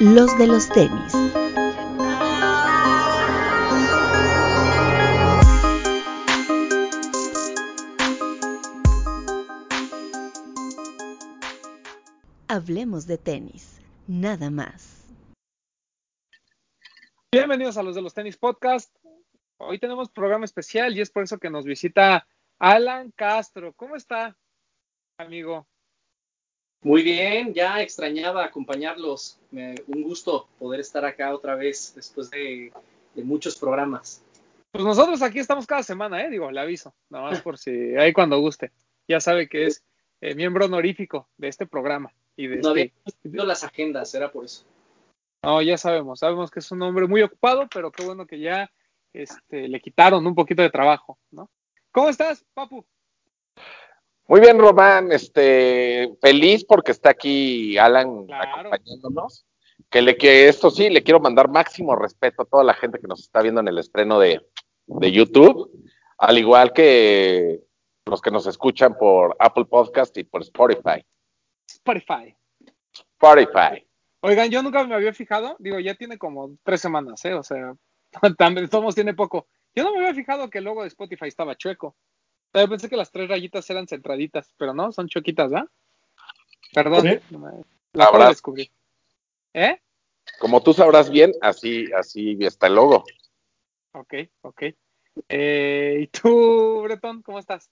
los de los tenis. Hablemos de tenis, nada más. Bienvenidos a los de los tenis podcast. Hoy tenemos programa especial y es por eso que nos visita Alan Castro. ¿Cómo está, amigo? Muy bien, ya extrañaba acompañarlos. un gusto poder estar acá otra vez después de, muchos programas. Pues nosotros aquí estamos cada semana, ¿eh? Digo, le aviso, nada más por si ahí cuando guste. Ya sabe que es eh, miembro honorífico de este programa. Y de no este... había las agendas, era por eso. No, ya sabemos, sabemos que es un hombre muy ocupado, pero qué bueno que ya este, le quitaron un poquito de trabajo, ¿no? ¿Cómo estás, Papu? Muy bien, Román, este, feliz porque está aquí Alan acompañándonos. Que, le, que esto sí, le quiero mandar máximo respeto a toda la gente que nos está viendo en el estreno de, de YouTube, al igual que los que nos escuchan por Apple Podcast y por Spotify. Spotify. Spotify. Oigan, yo nunca me había fijado, digo, ya tiene como tres semanas, ¿eh? O sea, también todos tiene poco. Yo no me había fijado que el logo de Spotify estaba chueco. Yo pensé que las tres rayitas eran centraditas, pero no, son choquitas, ¿verdad? Perdón, la acabo de descubrir. ¿Eh? Como tú sabrás bien, así, así está el logo. Ok, ok. Eh, ¿Y tú, Bretón, cómo estás?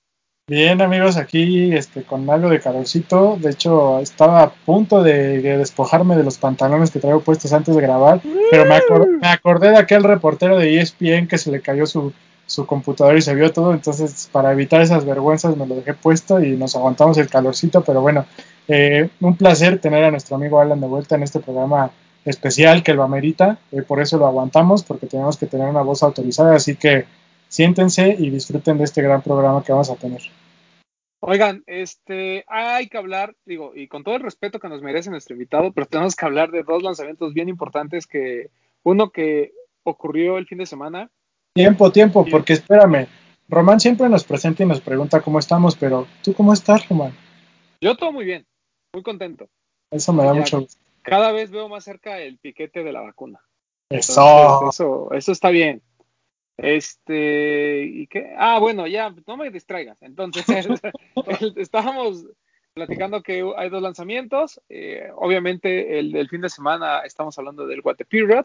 Bien, amigos, aquí este, con algo de calorcito. De hecho, estaba a punto de, despojarme de los pantalones que traigo puestos antes de grabar, pero me, me, acordé de aquel reportero de ESPN que se le cayó su, su computadora y se vio todo, entonces para evitar esas vergüenzas me lo dejé puesto y nos aguantamos el calorcito, pero bueno, eh, un placer tener a nuestro amigo Alan de vuelta en este programa especial que lo amerita, eh, por eso lo aguantamos, porque tenemos que tener una voz autorizada, así que siéntense y disfruten de este gran programa que vamos a tener. Oigan, este, hay que hablar, digo, y con todo el respeto que nos merece nuestro invitado, pero tenemos que hablar de dos lanzamientos bien importantes que, uno que ocurrió el fin de semana, Tiempo, tiempo, porque espérame. Román siempre nos presenta y nos pregunta cómo estamos, pero ¿tú cómo estás, Román? Yo todo muy bien, muy contento. Eso me da mucho gusto. Cada vez veo más cerca el piquete de la vacuna. Eso. eso, eso está bien. Este, ¿y qué? Ah, bueno, ya, no me distraigas. Entonces, estábamos platicando que hay dos lanzamientos. Eh, obviamente, el del fin de semana estamos hablando del Period.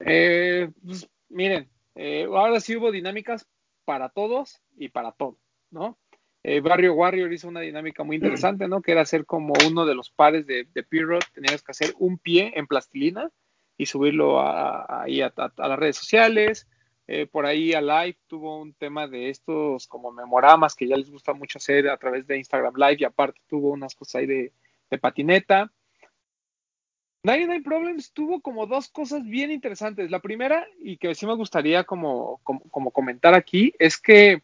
Eh, pues, miren, eh, ahora sí hubo dinámicas para todos y para todo, ¿no? Eh, Barrio Warrior hizo una dinámica muy interesante, ¿no? Que era hacer como uno de los pares de, de tenías que hacer un pie en plastilina y subirlo a, ahí a, las redes sociales. Eh, por ahí a Live tuvo un tema de estos como memoramas que ya les gusta mucho hacer a través de Instagram Live y aparte tuvo unas cosas ahí de patineta. 99 Problems tuvo como dos cosas bien interesantes. La primera, y que sí me gustaría como, comentar aquí, es que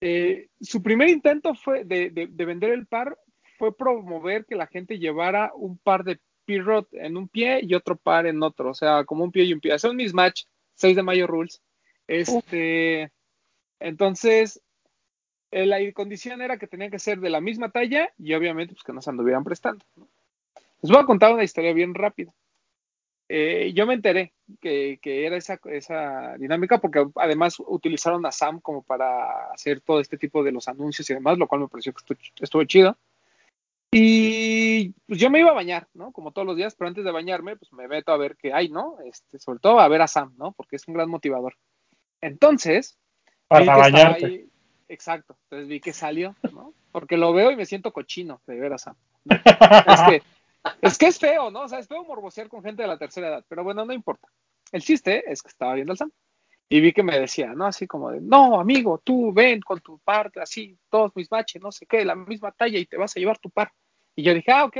eh, su primer intento fue de, vender el par fue promover que la gente llevara un par de Pirot en un pie y otro par en otro, o sea, como un pie y un pie. Hacer un mismatch, 6 de mayo rules. Este, entonces, la condición era que tenían que ser de la misma talla y obviamente pues que no se anduvieran prestando. ¿no? Les voy a contar una historia bien rápida. Eh, yo me enteré que, era esa, esa, dinámica porque además utilizaron a Sam como para hacer todo este tipo de los anuncios y demás, lo cual me pareció que estuvo, chido. Y pues yo me iba a bañar, ¿no? Como todos los días, pero antes de bañarme, pues me meto a ver qué hay, ¿no? Este, sobre todo a ver a Sam, ¿no? Porque es un gran motivador. Entonces. Para bañarte. exacto. Entonces vi que salió, ¿no? Porque lo veo y me siento cochino de ver a Sam. es que es que es feo, ¿no? O sea, es feo morbosear con gente de la tercera edad, pero bueno, no importa. El chiste es que estaba viendo al Sam y vi que me decía, ¿no? Así como de, no, amigo, tú ven con tu par, así, todos mis baches, no sé qué, la misma talla y te vas a llevar tu par. Y yo dije, ah, ok.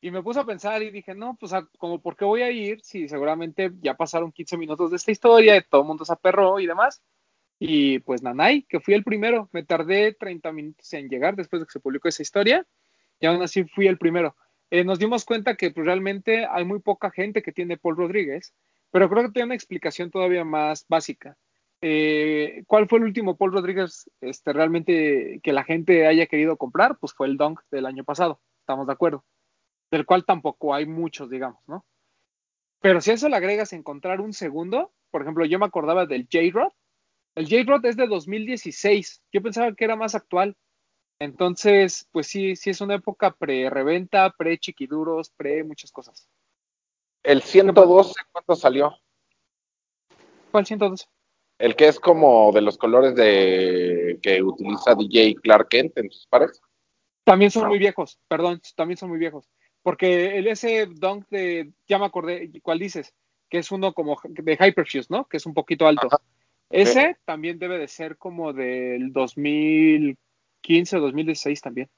Y me puse a pensar y dije, no, pues como, ¿por qué voy a ir si seguramente ya pasaron 15 minutos de esta historia, todo el mundo se aperró y demás? Y pues Nanay, que fui el primero, me tardé 30 minutos en llegar después de que se publicó esa historia y aún así fui el primero. Eh, nos dimos cuenta que pues, realmente hay muy poca gente que tiene Paul Rodríguez, pero creo que tiene una explicación todavía más básica. Eh, ¿Cuál fue el último Paul Rodríguez este, realmente que la gente haya querido comprar? Pues fue el Dunk del año pasado, estamos de acuerdo, del cual tampoco hay muchos, digamos, ¿no? Pero si a eso le agregas encontrar un segundo, por ejemplo, yo me acordaba del J-Rod. El J-Rod es de 2016. Yo pensaba que era más actual. Entonces, pues sí, sí es una época pre-reventa, pre-chiquiduros, pre-muchas cosas. ¿El 112 cuánto salió? ¿Cuál 112? El que es como de los colores de que utiliza DJ Clark Kent en sus pares. También son muy viejos, perdón, también son muy viejos. Porque el ese dunk de, ya me acordé, ¿cuál dices? Que es uno como de Hyperfuse, ¿no? Que es un poquito alto. Ese también debe de ser como del 2015 o 2016 también.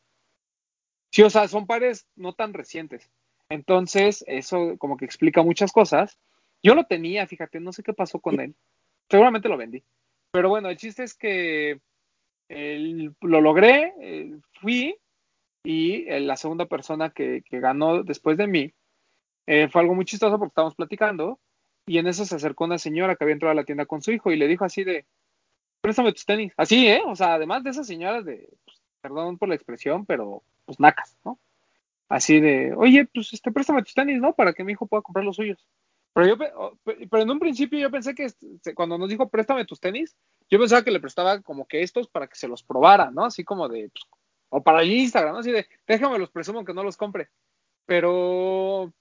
Sí, o sea, son pares no tan recientes. Entonces, eso como que explica muchas cosas. Yo lo tenía, fíjate, no sé qué pasó con él. Seguramente lo vendí. Pero bueno, el chiste es que lo logré, eh, fui y eh, la segunda persona que, ganó después de mí eh, fue algo muy chistoso porque estábamos platicando y en eso se acercó una señora que había entrado a la tienda con su hijo y le dijo así de, préstame tus tenis. Así, ¿eh? O sea, además de esas señoras de, pues, perdón por la expresión, pero pues nacas, ¿no? Así de, oye, pues este, préstame tus tenis, ¿no? Para que mi hijo pueda comprar los suyos. Pero yo, pero en un principio yo pensé que cuando nos dijo préstame tus tenis, yo pensaba que le prestaba como que estos para que se los probara, ¿no? Así como de, pues, o para el Instagram, ¿no? Así de, déjame los presumo que no los compre. Pero,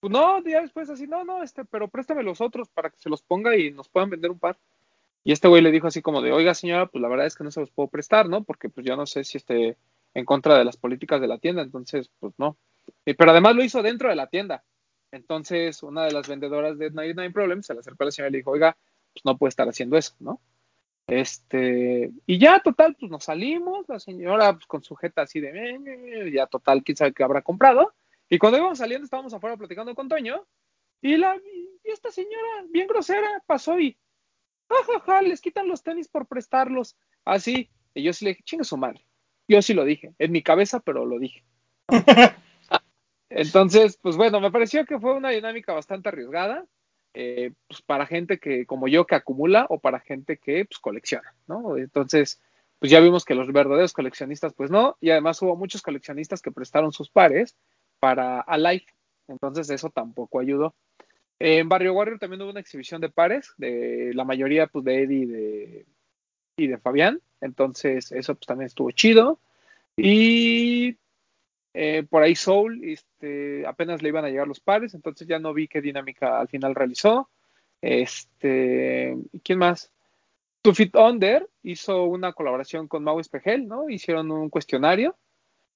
pues no, ya después así, no, no, este, pero préstame los otros para que se los ponga y nos puedan vender un par. Y este güey le dijo así como de, oiga señora, pues la verdad es que no se los puedo prestar, ¿no? Porque pues yo no sé si esté en contra de las políticas de la tienda, entonces, pues no. pero además lo hizo dentro de la tienda. Entonces, una de las vendedoras de 99 Problems se le acercó a la señora y le dijo, oiga, pues no puede estar haciendo eso, ¿no? Este, y ya total, pues nos salimos, la señora pues, con sujeta así de, ya total, quién sabe qué habrá comprado. Y cuando íbamos saliendo, estábamos afuera platicando con Toño, y, la, y esta señora, bien grosera, pasó y, jajaja, les quitan los tenis por prestarlos, así. Y yo sí le dije, chinga su madre. Yo sí lo dije, en mi cabeza, pero lo dije. Entonces, pues bueno, me pareció que fue una dinámica bastante arriesgada, eh, pues para gente que, como yo, que acumula o para gente que, pues, colecciona, ¿no? Entonces, pues ya vimos que los verdaderos coleccionistas, pues no, y además hubo muchos coleccionistas que prestaron sus pares para Alive, entonces eso tampoco ayudó. En Barrio Warrior también hubo una exhibición de pares, de la mayoría, pues, de Eddie y de, Fabián, entonces eso pues también estuvo chido. Y eh, por ahí Soul este, apenas le iban a llegar los pares, entonces ya no vi qué dinámica al final realizó. Este, ¿quién más? To Fit Under hizo una colaboración con Mau Espejel, ¿no? Hicieron un cuestionario.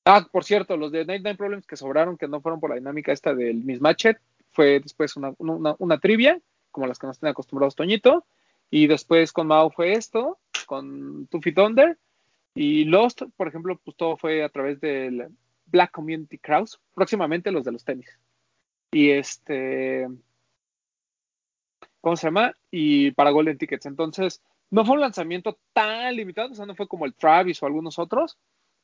Ah, por cierto, los de Night Nine Problems que sobraron, que no fueron por la dinámica esta del Mismatchet, fue después una, una, trivia, como las que nos tienen acostumbrados Toñito. Y después con Mau fue esto, con To Fit Under. Y Lost, por ejemplo, pues todo fue a través del Black Community Crowds, próximamente los de los tenis. Y este, ¿cómo se llama? Y para Golden Tickets. Entonces, no fue un lanzamiento tan limitado, o sea, no fue como el Travis o algunos otros,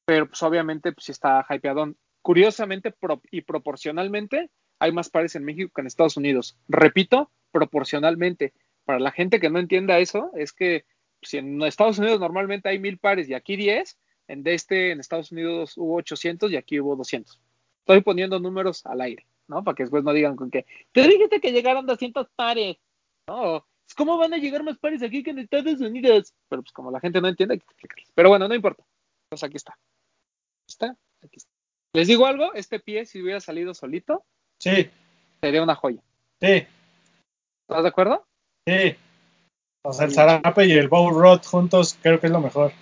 pero pues obviamente pues sí está hypeadón. Curiosamente y proporcionalmente hay más pares en México que en Estados Unidos. Repito, proporcionalmente. Para la gente que no entienda eso, es que si en Estados Unidos normalmente hay mil pares y aquí diez, en este, en Estados Unidos hubo 800 y aquí hubo 200. Estoy poniendo números al aire, ¿no? Para que después no digan con que te dijiste que llegaron 200 pares. No, ¿cómo van a llegar más pares aquí que en Estados Unidos? Pero pues como la gente no entiende, hay que explicarles. Pero bueno, no importa. Pues aquí está. ¿Está? Aquí está. Les digo algo, este pie si hubiera salido solito, sí. sería una joya. Sí. ¿Estás de acuerdo? Sí. O sea, el zarape y el bow rod juntos creo que es lo mejor.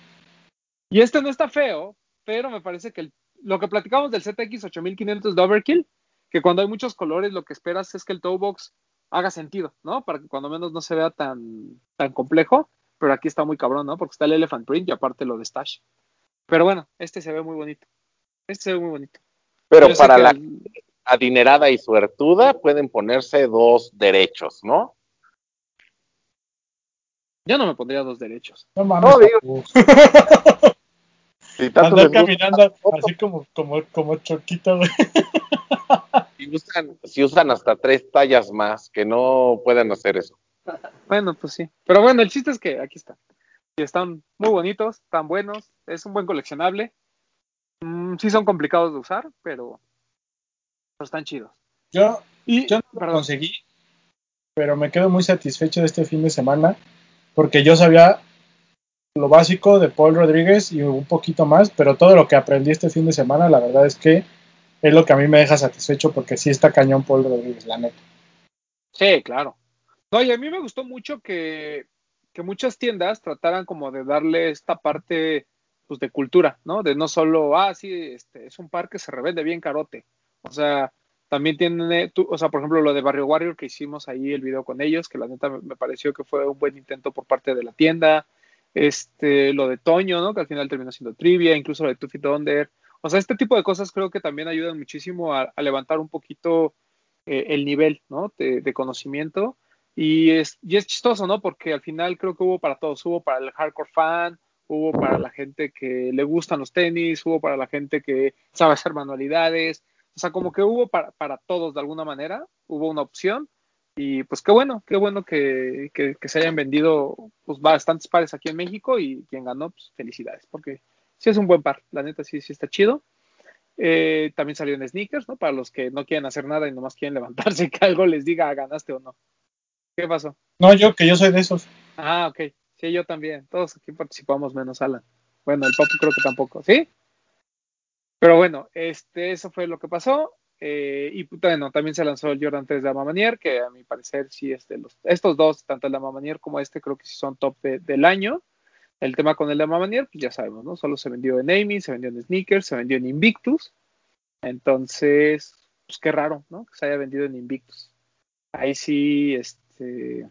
Y este no está feo, pero me parece que lo que platicamos del ZX 8500 de Overkill, que cuando hay muchos colores lo que esperas es que el toe box haga sentido, ¿no? Para que cuando menos no se vea tan, tan complejo, pero aquí está muy cabrón, ¿no? Porque está el Elephant Print y aparte lo de Stash. Pero bueno, este se ve muy bonito. Este se ve muy bonito. Pero para la adinerada y suertuda pueden ponerse dos derechos, ¿no? Yo no me pondría dos derechos. No mames. Andar caminando así como, como, como choquito, Si usan, si usan hasta tres tallas más, que no pueden hacer eso. Bueno, pues sí. Pero bueno, el chiste es que aquí están. Y están muy bonitos, están buenos, es un buen coleccionable. Mm, sí son complicados de usar, pero, están chidos. Yo, Y, yo no lo conseguí, pero me quedo muy satisfecho de este fin de semana porque yo sabía lo básico de Paul Rodríguez y un poquito más, pero todo lo que aprendí este fin de semana, la verdad es que es lo que a mí me deja satisfecho porque sí está cañón Paul Rodríguez, la neta. Sí, claro. No, y a mí me gustó mucho que, que muchas tiendas trataran como de darle esta parte pues, de cultura, ¿no? De no solo, ah, sí, este, es un parque, se revende bien carote. O sea, también tiene, o sea, por ejemplo, lo de Barrio Warrior que hicimos ahí el video con ellos, que la neta me, pareció que fue un buen intento por parte de la tienda. Este, lo de Toño, ¿no? Que al final terminó siendo trivia, incluso lo de Tuffy Thunder. O sea, este tipo de cosas creo que también ayudan muchísimo a, levantar un poquito eh, el nivel, ¿no? De, conocimiento. Y es, y es chistoso, ¿no? Porque al final creo que hubo para todos. Hubo para el hardcore fan, hubo para la gente que le gustan los tenis, hubo para la gente que sabe hacer manualidades, o sea, como que hubo para, para todos de alguna manera, hubo una opción. Y pues qué bueno, qué bueno que, que, se hayan vendido pues, bastantes pares aquí en México y quien ganó, pues felicidades, porque sí es un buen par, la neta sí, sí está chido. Eh, también salió en sneakers, ¿no? Para los que no quieren hacer nada y nomás quieren levantarse y que algo les diga ganaste o no. ¿Qué pasó? No, yo que yo soy de esos. Ah, ok. Sí, yo también. Todos aquí participamos menos Alan. Bueno, el Pop creo que tampoco. ¿Sí? Pero bueno, este, eso fue lo que pasó. Eh, y bueno, también se lanzó el Jordan 3 de Amamanier, que a mi parecer sí es de los. Estos dos, tanto el de Amamanier como este, creo que sí son top del año. El tema con el de Amamanier, pues ya sabemos, ¿no? Solo se vendió en Amy, se vendió en Sneakers, se vendió en Invictus. Entonces, pues qué raro, ¿no? Que se haya vendido en Invictus. Ahí sí, este.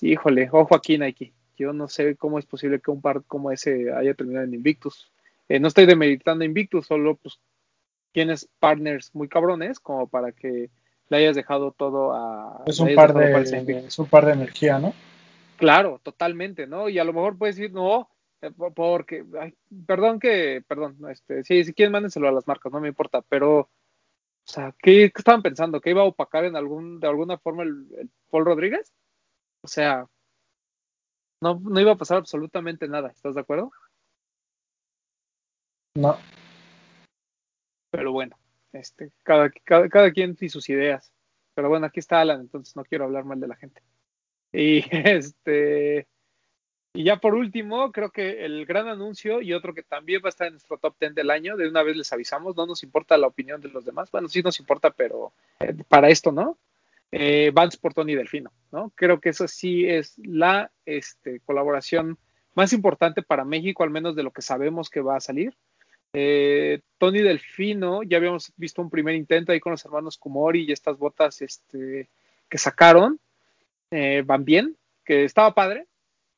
Híjole, ojo aquí, Nike. Yo no sé cómo es posible que un par como ese haya terminado en Invictus. Eh, no estoy demeritando Invictus, solo pues tienes partners muy cabrones como para que le hayas dejado todo a... Es un, par de, es un par de energía, ¿no? Claro, totalmente, ¿no? Y a lo mejor puedes decir, no, eh, porque, perdón que, perdón, este, sí, si quieren mándenselo a las marcas, no me importa, pero, o sea, ¿qué, estaban pensando? ¿Que iba a opacar en algún, de alguna forma el, Paul Rodríguez? O sea, no, no iba a pasar absolutamente nada, ¿estás de acuerdo? No. Pero bueno, este, cada, cada, quien y sus ideas. Pero bueno, aquí está Alan, entonces no quiero hablar mal de la gente. Y este. Y ya por último, creo que el gran anuncio y otro que también va a estar en nuestro top 10 del año, de una vez les avisamos, no nos importa la opinión de los demás, bueno, sí nos importa, pero eh, para esto, ¿no? Eh, Vance por Tony Delfino, ¿no? Creo que eso sí es la este, colaboración más importante para México, al menos de lo que sabemos que va a salir. Eh, Tony Delfino, ya habíamos visto un primer intento ahí con los hermanos Kumori y estas botas este, que sacaron, eh, van bien, que estaba padre.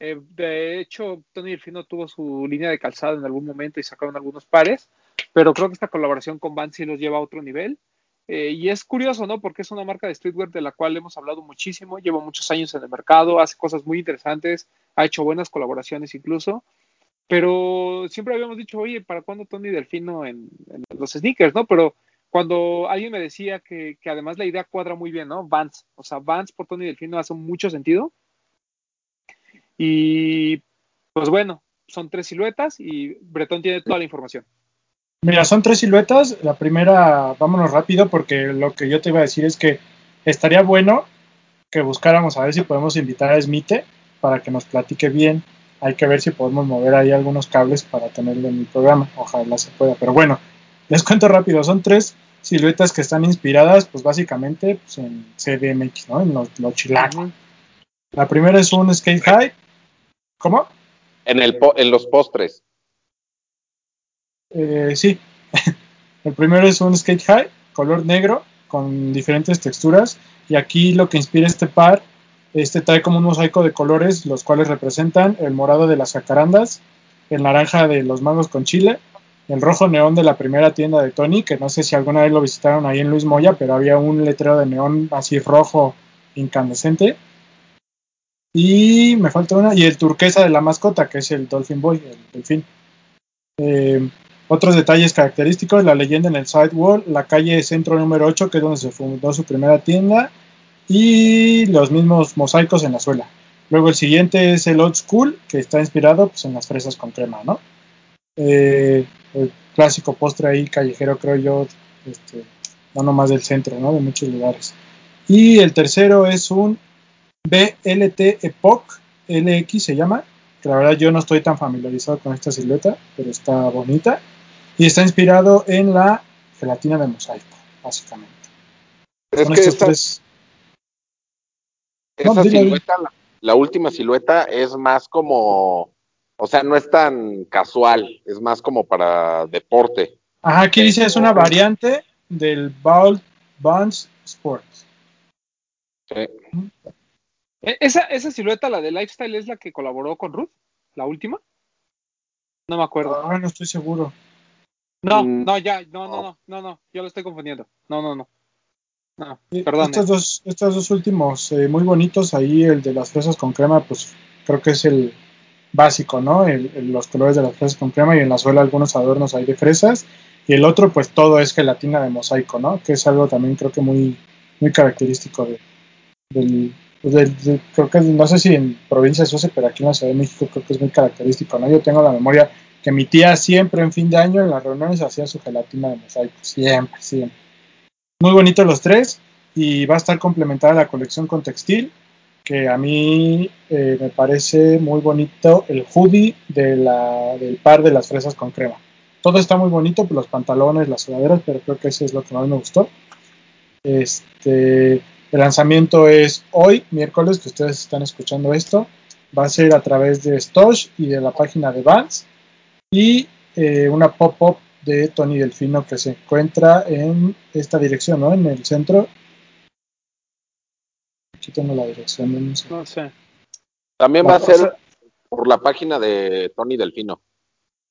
Eh, de hecho, Tony Delfino tuvo su línea de calzado en algún momento y sacaron algunos pares, pero creo que esta colaboración con Van sí los lleva a otro nivel. y es curioso, ¿no? Porque es una marca de streetwear de la cual hemos hablado muchísimo, lleva muchos años en el mercado, hace cosas muy interesantes, ha hecho buenas colaboraciones incluso. Pero siempre habíamos dicho, oye, ¿para cuándo Tony Delfino en, los sneakers, no? Pero cuando alguien me decía que, además la idea cuadra muy bien, ¿no? Vans, o sea, Vans por Tony Delfino hace mucho sentido. Y pues bueno, son tres siluetas y Bretón tiene toda la información. Mira, son tres siluetas. La primera, vámonos rápido porque lo que yo te iba a decir es que estaría bueno que buscáramos a ver si podemos invitar a Smite para que nos platique bien hay que ver si podemos mover ahí algunos cables para tenerlo en mi programa. Ojalá se pueda. Pero bueno, les cuento rápido. Son tres siluetas que están inspiradas, pues básicamente pues, en CDMX, ¿no? En lo, La primera es un skate high. ¿Cómo? En, el en los postres. Eh, sí. el primero es un skate high, color negro, con diferentes texturas. Y aquí lo que inspira este par este trae como un mosaico de colores, los cuales representan el morado de las jacarandas, el naranja de los mangos con chile, el rojo neón de la primera tienda de Tony, que no sé si alguna vez lo visitaron ahí en Luis Moya, pero había un letrero de neón así rojo incandescente. Y me falta una, y el turquesa de la mascota, que es el Dolphin Boy, el delfín. Eh, otros detalles característicos, la leyenda en el sidewall, la calle centro número 8, que es donde se fundó su primera tienda, y los mismos mosaicos en la suela. Luego el siguiente es el Old School, que está inspirado pues, en las fresas con crema, ¿no? Eh, el clásico postre ahí callejero, creo yo, este, no nomás del centro, ¿no? De muchos lugares. Y el tercero es un BLT Epoch LX se llama, que la verdad yo no estoy tan familiarizado con esta silueta, pero está bonita. Y está inspirado en la gelatina de mosaico, básicamente. Es que esta, esa silueta, la, la, última silueta es más como, o sea, no es tan casual, es más como para deporte. Ajá, aquí dice es una variante del Ball Buns Sports. Sí. E, ¿Esa, esa silueta, la de Lifestyle, es la que colaboró con Ruth? ¿La última? No me acuerdo. Ah, no estoy seguro. No, mm. no, ya, no, no, no, no, no, yo lo estoy confundiendo. No, no, no. No, perdón. Estos dos, estos dos últimos eh, muy bonitos, ahí el de las fresas con crema, pues creo que es el básico, ¿no? El, los colores de las fresas con crema y en la suela algunos adornos ahí de fresas. Y el otro, pues todo es gelatina de mosaico, ¿no? Que es algo también creo que muy, muy característico de, del, pues creo que no sé si en provincias se pero aquí en la Ciudad de México creo que es muy característico, ¿no? Yo tengo la memoria que mi tía siempre en fin de año en las reuniones hacía su gelatina de mosaico, siempre, siempre. Muy bonitos los tres y va a estar complementada la colección con textil, que a mí eh, me parece muy bonito el hoodie de la, del par de las fresas con crema. Todo está muy bonito, los pantalones, las sudaderas, pero creo que ese es lo que más me gustó. Este, el lanzamiento es hoy, miércoles, que ustedes están escuchando esto. Va a ser a través de Stosh y de la página de Vans. Y eh, una pop-up de Tony Delfino que se encuentra en esta dirección, ¿no? En el centro. Aquí tengo la dirección. No sé. También va a ser por la página de Tony Delfino.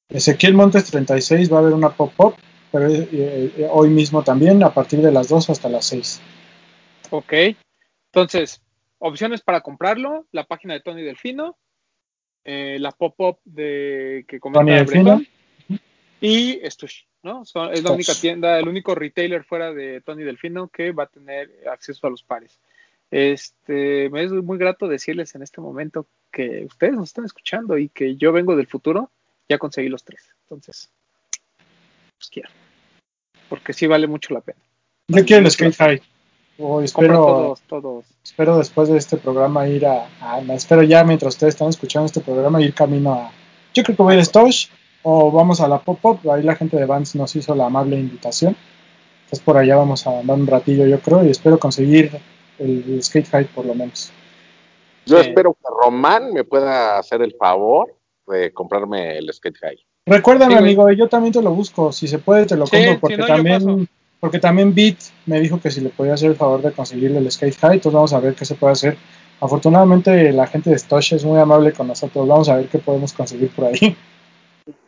Ezequiel Montes 36 va a haber una pop-up, pero eh, eh, hoy mismo también, a partir de las 2 hasta las 6. Ok. Entonces, opciones para comprarlo, la página de Tony Delfino, eh, la pop-up de que comenta Tony Delfino y Stush, ¿no? es la única tienda, el único retailer fuera de Tony Delfino que va a tener acceso a los pares. Este, me es muy grato decirles en este momento que ustedes nos están escuchando y que yo vengo del futuro, ya conseguí los tres. Entonces, pues quiero. Porque sí vale mucho la pena. Yo quiero el Skate High. espero, todos, espero después de este programa ir a, Espero ya mientras ustedes están escuchando este programa ir camino a. Yo creo que voy a ir a Stosh o vamos a la pop-up, ahí la gente de Vans nos hizo la amable invitación. Entonces por allá vamos a andar un ratillo yo creo y espero conseguir el, skate high por lo menos. Yo espero que Román me pueda hacer el favor de comprarme el skate high. Recuérdame amigo, yo también te lo busco, si se puede te lo compro porque también porque también Beat me dijo que si le podía hacer el favor de conseguirle el skate high, entonces vamos a ver qué se puede hacer. Afortunadamente la gente de Stosh es muy amable con nosotros, vamos a ver qué podemos conseguir por ahí.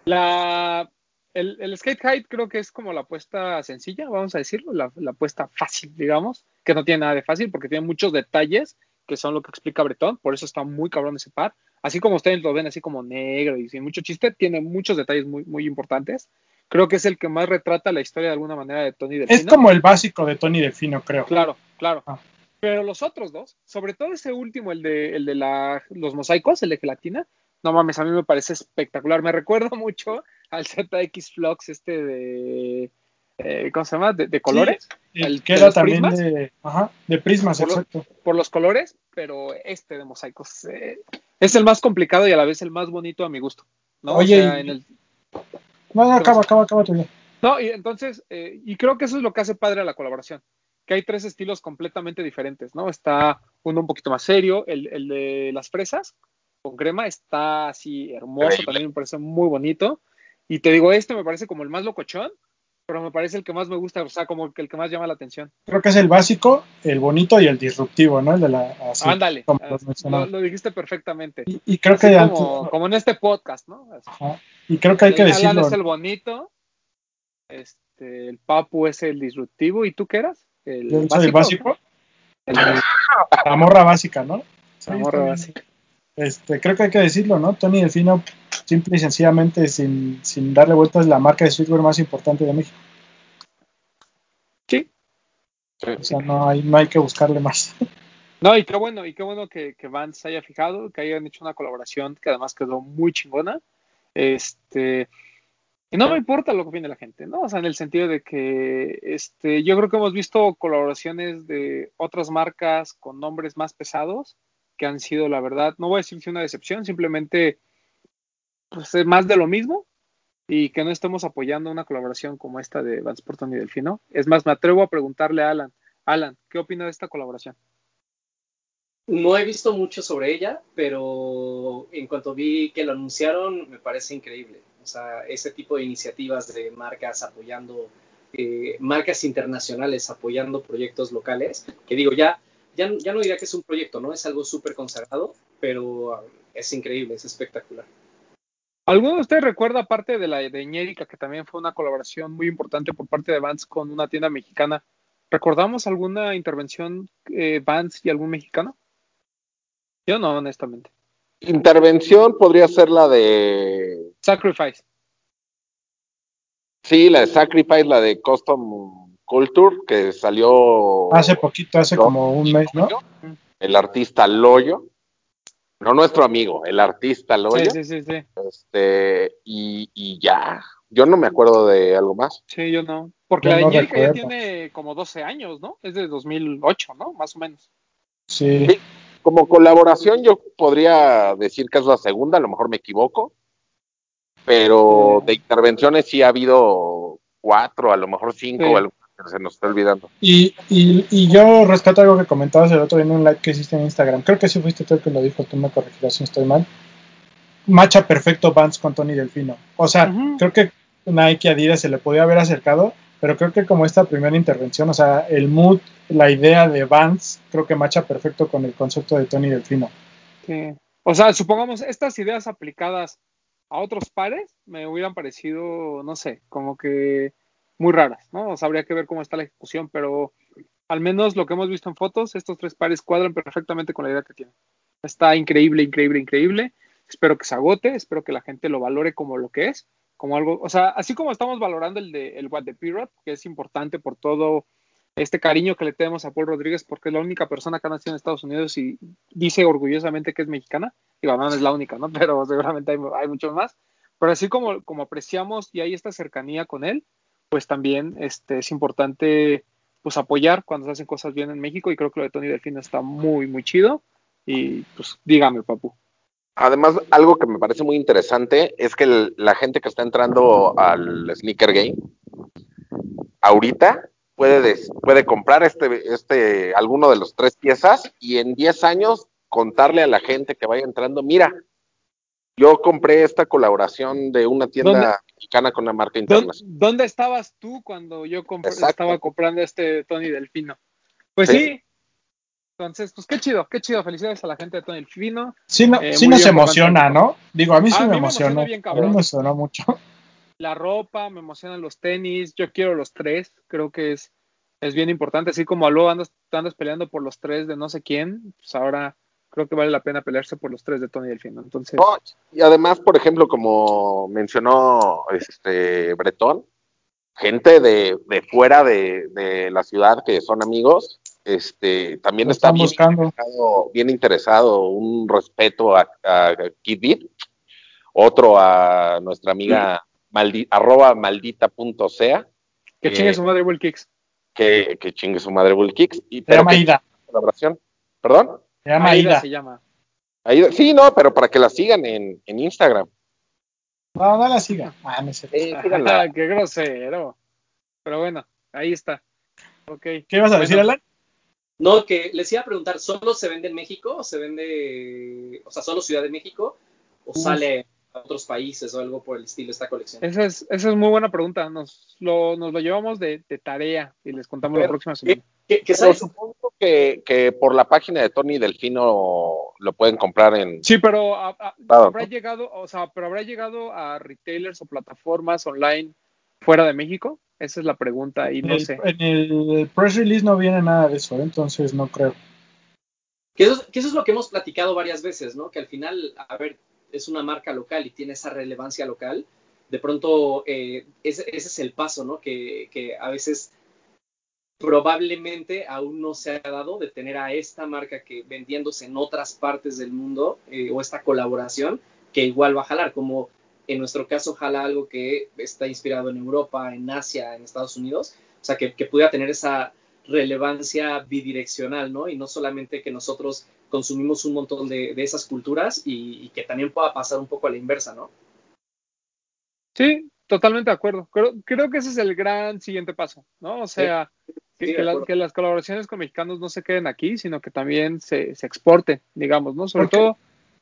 La, el, skate height creo que es como la apuesta sencilla, vamos a decirlo, la, apuesta fácil, digamos, que no tiene nada de fácil porque tiene muchos detalles que son lo que explica Bretón, por eso está muy cabrón ese par. Así como ustedes lo ven así como negro y sin mucho chiste, tiene muchos detalles muy, muy importantes. Creo que es el que más retrata la historia de alguna manera de Tony Delfino. Es como el básico de Tony Delfino, creo. Claro, claro. Ah. Pero los otros dos, sobre todo ese último, el de, el de la, los mosaicos, el de gelatina, no mames, a mí me parece espectacular. Me recuerda mucho al ZX Flux este de... Eh, ¿Cómo se llama? De, colores. el que era también de, ajá, de prismas, exacto. por los colores, pero este de mosaicos eh, es el más complicado y a la vez el más bonito a mi gusto. ¿no? Oye, en el... no, acaba, acaba, acaba tu No, y entonces, eh, y creo que eso es lo que hace padre a la colaboración, que hay tres estilos completamente diferentes, ¿no? Está uno un poquito más serio, el, el de las fresas, con crema, está así hermoso, también me parece muy bonito. Y te digo, este me parece como el más locochón, pero me parece el que más me gusta, o sea, como el que más llama la atención. Creo que es el básico, el bonito y el disruptivo, ¿no? El de la. Ándale, lo, dijiste perfectamente. Y, creo que. Como, en este podcast, ¿no? Y creo que hay que decirlo. Alan es el bonito, este, el Papu es el disruptivo, ¿y tú qué eras? El básico, el básico. la morra básica, ¿no? La morra básica. Este, creo que hay que decirlo, ¿no? Tony Delfino, simple y sencillamente, sin, sin darle vueltas, es la marca de streetwear más importante de México. Sí. O sea, no hay, no hay que buscarle más. No, y qué bueno, y qué bueno que, que Vance haya fijado, que hayan hecho una colaboración que además quedó muy chingona. Este, Y no me importa lo que opine la gente, ¿no? O sea, en el sentido de que este, yo creo que hemos visto colaboraciones de otras marcas con nombres más pesados que han sido, la verdad, no voy a decir que una decepción, simplemente pues, más de lo mismo y que no estemos apoyando una colaboración como esta de Vans Porton y Delfino. Es más, me atrevo a preguntarle a Alan, Alan, ¿qué opina de esta colaboración? No he visto mucho sobre ella, pero en cuanto vi que lo anunciaron, me parece increíble. O sea, ese tipo de iniciativas de marcas apoyando, eh, marcas internacionales apoyando proyectos locales, que digo, ya, ya, ya no diría que es un proyecto, ¿no? Es algo súper consagrado, pero es increíble, es espectacular. ¿Alguno de ustedes recuerda, aparte de la de Ñérica, que también fue una colaboración muy importante por parte de Vans con una tienda mexicana? ¿Recordamos alguna intervención eh, Vans y algún mexicano? Yo no, honestamente. Intervención podría ser la de. Sacrifice. Sí, la de Sacrifice, la de Custom Culture, que salió. Hace poquito, hace como un mes, ¿no? El artista Loyo. No nuestro amigo, el artista Loyo. Sí, sí, sí. sí. Este, y, y, ya. Yo no me acuerdo de algo más. Sí, yo no. Porque yo la de no ya tiene como 12 años, ¿no? Es de 2008, ¿no? Más o menos. Sí. sí como colaboración yo podría decir que es la segunda, a lo mejor me equivoco, pero de intervenciones sí ha habido cuatro, a lo mejor cinco, sí. Se nos está olvidando. Y, y, y, yo rescato algo que comentabas el otro día en un live que hiciste en Instagram, creo que sí fuiste tú el que lo dijo, tú me corregirás si estoy mal. Macha perfecto Vans con Tony Delfino. O sea, uh -huh. creo que Nike Adidas se le podía haber acercado, pero creo que como esta primera intervención, o sea, el mood, la idea de Vance, creo que macha perfecto con el concepto de Tony Delfino. Sí. O sea, supongamos estas ideas aplicadas a otros pares me hubieran parecido, no sé, como que muy raras, ¿no? O sea, habría que ver cómo está la ejecución, pero al menos lo que hemos visto en fotos, estos tres pares cuadran perfectamente con la idea que tienen. Está increíble, increíble, increíble. Espero que se agote, espero que la gente lo valore como lo que es como algo, o sea, así como estamos valorando el de el What the Pirate, que es importante por todo este cariño que le tenemos a Paul Rodríguez, porque es la única persona que ha nacido en Estados Unidos y dice orgullosamente que es mexicana. Digo, no es la única, ¿no? Pero seguramente hay, hay muchos más. Pero así como, como apreciamos y hay esta cercanía con él, pues también este, es importante pues apoyar cuando se hacen cosas bien en México y creo que lo de Tony Delfino está muy, muy chido. Y pues dígame, papu. Además, algo que me parece muy interesante es que la gente que está entrando al sneaker game ahorita puede, puede comprar este, este, alguno de los tres piezas y en 10 años contarle a la gente que vaya entrando, mira, yo compré esta colaboración de una tienda mexicana con una marca internacional. ¿Dónde estabas tú cuando yo estaba comprando este Tony Delfino? Pues sí. sí. Entonces, pues qué chido, qué chido. Felicidades a la gente de Tony Delfino. Sí, no, eh, sí nos emociona, ¿no? Digo, a mí sí ah, me, me emociona. Bien, a mí me emocionó mucho. La ropa, me emocionan los tenis. Yo quiero los tres. Creo que es, es bien importante. Así como luego andas, andas peleando por los tres de no sé quién, pues ahora creo que vale la pena pelearse por los tres de Tony Delfino. Entonces. Y además, por ejemplo, como mencionó este Bretón, gente de, de fuera de, de, la ciudad que son amigos, este también está bien interesado, bien interesado, un respeto a, a Kid Beat, otro a nuestra amiga maldi, arroba maldita punto sea. Que chingue su madre Will Kicks. Que, que chingue su madre Will Kicks. Y, pero Ida. Colaboración. ¿Perdón? Se llama Aida. Aida. Se llama. Aida. Sí, no, pero para que la sigan en, en Instagram. No, no la sigan. Ah, no sé. Eh, Qué grosero. Pero bueno, ahí está. Okay. ¿Qué ibas a decir. Alan? No, que les iba a preguntar, ¿solo se vende en México? ¿O se vende, o sea, solo Ciudad de México? ¿O Uf. sale a otros países o algo por el estilo esta colección? Esa es, esa es muy buena pregunta. Nos lo, nos lo llevamos de, de tarea y les contamos Pero, la próxima semana. ¿Qué, qué sabes? supongo que, que, por la página de Tony Delfino lo pueden comprar en. Sí, pero a, a, claro, habrá ¿no? llegado, o sea, pero habrá llegado a retailers o plataformas online fuera de México. Esa es la pregunta y en no el, sé. En el press release no viene nada de eso, ¿eh? entonces no creo. Que eso, que eso, es lo que hemos platicado varias veces, ¿no? Que al final, a ver, es una marca local y tiene esa relevancia local. De pronto, eh, ese, ese, es el paso, ¿no? Que, que, a veces probablemente aún no se ha dado de tener a esta marca que vendiéndose en otras partes del mundo eh, o esta colaboración que igual va a jalar, como en nuestro caso jala algo que está inspirado en Europa, en Asia, en Estados Unidos, o sea, que, que pudiera tener esa relevancia bidireccional, ¿no? Y no solamente que nosotros consumimos un montón de, esas culturas y, que también pueda pasar un poco a la inversa, ¿no? Sí, totalmente de acuerdo. Creo que ese es el gran siguiente paso, ¿no? O sea, que, las colaboraciones con mexicanos no se queden aquí, sino que también se, se exporten, digamos, ¿no? Sobre todo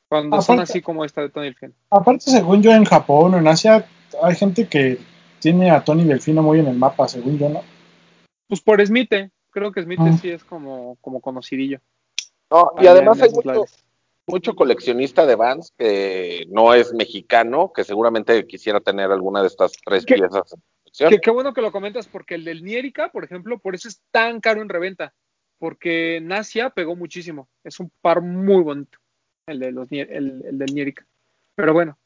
cuando son así como esta de Tony Delfino. Aparte, según yo, en Japón o en Asia, hay gente que tiene a Tony Delfino muy en el mapa, según yo, ¿no? Pues por Smith, creo que Smith mm. sí es como, como conocidillo. No, y además hay mucho, coleccionista de Vans que no es mexicano, que seguramente quisiera tener alguna de estas tres piezas. Qué, qué bueno que lo comentas, porque el del Nierica, por ejemplo, por eso es tan caro en reventa, porque Nasia pegó muchísimo. Es un par muy bonito el, de los, el, del Nierica. Pero bueno,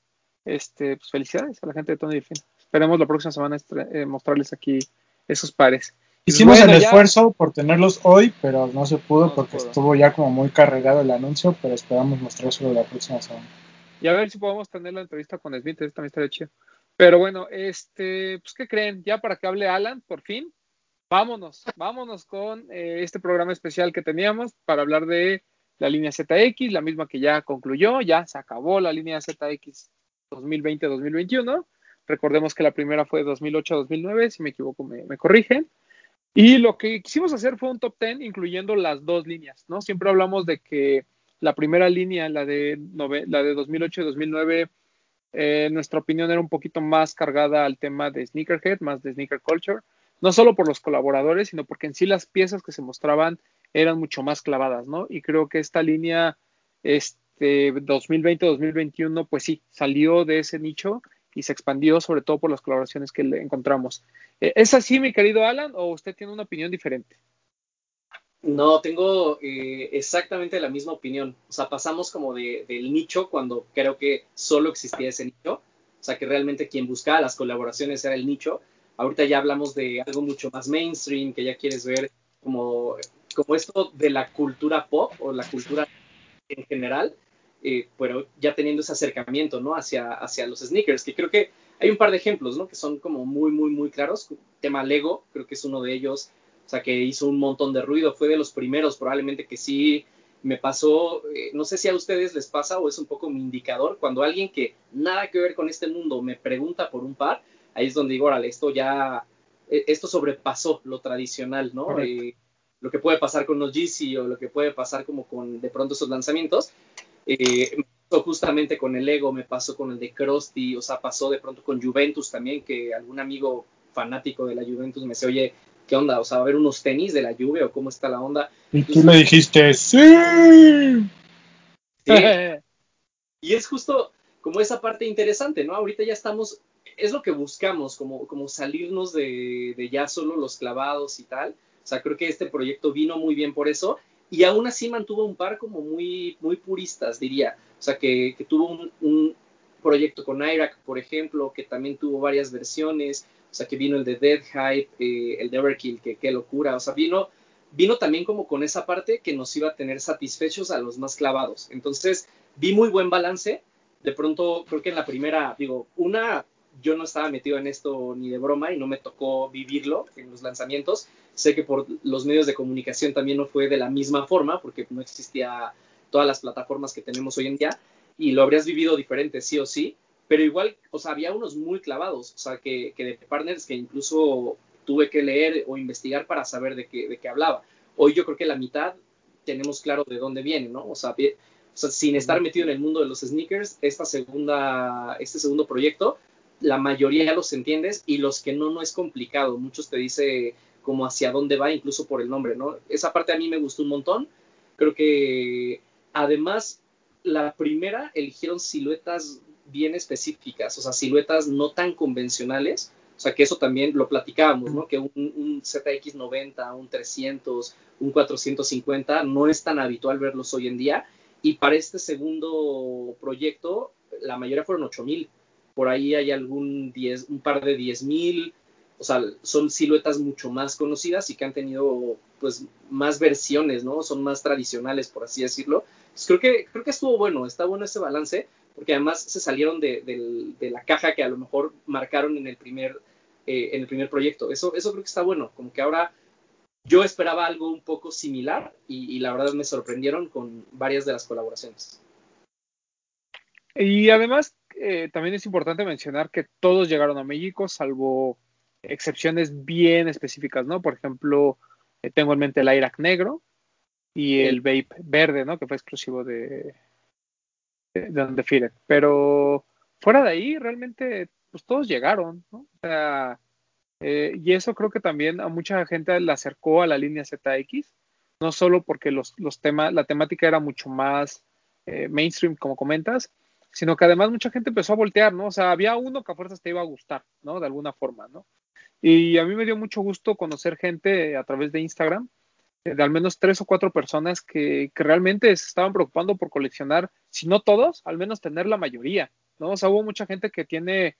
este, pues felicidades a la gente de Tony Delfino. Esperemos la próxima semana eh, mostrarles aquí esos pares. Hicimos el esfuerzo por tenerlos hoy, pero no se pudo porque estuvo ya como muy cargado el anuncio, pero esperamos mostrárselo la próxima semana. Y a ver si podemos tener la entrevista con Smith, también estaría chido. Pero bueno, este, pues ¿qué creen? Ya para que hable Alan, por fin, vámonos, vámonos con eh, este programa especial que teníamos para hablar de la línea ZX, la misma que ya concluyó, ya se acabó la línea ZX 2020-2021. Recordemos que la primera fue 2008-2009, si me equivoco me, corrigen. Y lo que quisimos hacer fue un top 10 incluyendo las dos líneas, ¿no? Siempre hablamos de que la primera línea, de, la de 2008-2009, eh, nuestra opinión era un poquito más cargada al tema de sneakerhead, más de sneaker culture, no solo por los colaboradores, sino porque en sí las piezas que se mostraban eran mucho más clavadas, ¿no? Y creo que esta línea este 2020-2021 pues sí, salió de ese nicho y se expandió sobre todo por las colaboraciones que encontramos. Eh, ¿Es así, mi querido Alan, o usted tiene una opinión diferente? No, tengo eh, exactamente la misma opinión. O sea, pasamos como de, del nicho cuando creo que solo existía ese nicho. O sea, que realmente quien buscaba las colaboraciones era el nicho. Ahorita ya hablamos de algo mucho más mainstream, que ya quieres ver como como esto de la cultura pop o la cultura en general, eh, pero ya teniendo ese acercamiento, ¿no? Hacia, hacia los sneakers, que creo que hay un par de ejemplos, ¿no? Que son como muy, muy, muy claros. tema Lego, creo que es uno de ellos, o sea, que hizo un montón de ruido, fue de los primeros probablemente que sí me pasó, eh, no sé si a ustedes les pasa o es un poco mi indicador, cuando alguien que nada que ver con este mundo me pregunta por un par, ahí es donde digo, órale, esto ya, e, esto sobrepasó lo tradicional, ¿no? lo que puede pasar con los GC o lo que puede pasar como con de pronto esos lanzamientos. Eh, me pasó justamente con el Ego, me pasó con el de Krusty, o sea, pasó de pronto con Juventus también, que algún amigo fanático de la Juventus me dice, oye, ¿qué onda? O sea, ¿va a haber unos tenis de la Juve o cómo está la onda? Y tú le dijiste, sí. sí. y es justo como esa parte interesante, ¿no? Ahorita ya estamos, es lo que buscamos, como, como salirnos de, de ya solo los clavados y tal o sea, creo que este proyecto vino muy bien por eso y aún así mantuvo un par como muy, muy puristas, diría. O sea, que, tuvo un, proyecto con IRAC, por ejemplo, que también tuvo varias versiones. O sea, que vino el de Dead Hype, eh, el de Everkill, que qué locura. O sea, vino, vino también como con esa parte que nos iba a tener satisfechos a los más clavados. Entonces, vi muy buen balance. De pronto, creo que en la primera, digo, una yo no estaba metido en esto ni de broma y no me tocó vivirlo en los lanzamientos. Sé que por los medios de comunicación también no fue de la misma forma, porque no existía todas las plataformas que tenemos hoy en día, y lo habrías vivido diferente, sí o sí, pero igual, o sea, había unos muy clavados, o sea, que, que de partners que incluso tuve que leer o investigar para saber de qué, de qué hablaba. Hoy yo creo que la mitad tenemos claro de dónde viene, ¿no? O sea, o sea, sin estar metido en el mundo de los sneakers, esta segunda, este segundo proyecto la mayoría los entiendes y los que no, no es complicado. Muchos te dice como hacia dónde va, incluso por el nombre, ¿no? Esa parte a mí me gustó un montón. Creo que además la primera eligieron siluetas bien específicas, o sea, siluetas no tan convencionales. O sea, que eso también lo platicábamos, ¿no? Que un, un ZX90, un 300, un 450 no es tan habitual verlos hoy en día. Y para este segundo proyecto, la mayoría fueron 8000 por ahí hay algún 10, un par de 10.000, o sea, son siluetas mucho más conocidas y que han tenido pues más versiones, ¿no? Son más tradicionales, por así decirlo. Pues creo que, creo que estuvo bueno, está bueno ese balance, porque además se salieron de, la caja que a lo mejor marcaron en el primer, eh, en el primer proyecto. Eso, eso creo que está bueno, como que ahora yo esperaba algo un poco similar y, la verdad me sorprendieron con varias de las colaboraciones. Y además, eh, también es importante mencionar que todos llegaron a México, salvo excepciones bien específicas, ¿no? Por ejemplo, eh, tengo en mente el Irac negro y el Vape verde, ¿no? Que fue exclusivo de, de, de Pero fuera de ahí, realmente, pues todos llegaron, ¿no? O sea, eh, y eso creo que también a mucha gente le acercó a la línea ZX, no solo porque los, los temas, la temática era mucho más eh, mainstream, como comentas, sino que además mucha gente empezó a voltear, ¿no? O sea, había uno que a fuerzas te iba a gustar, ¿no? De alguna forma, ¿no? Y a mí me dio mucho gusto conocer gente a través de Instagram, de al menos tres o cuatro personas que, que realmente se estaban preocupando por coleccionar, si no todos, al menos tener la mayoría, ¿no? O sea, hubo mucha gente que tiene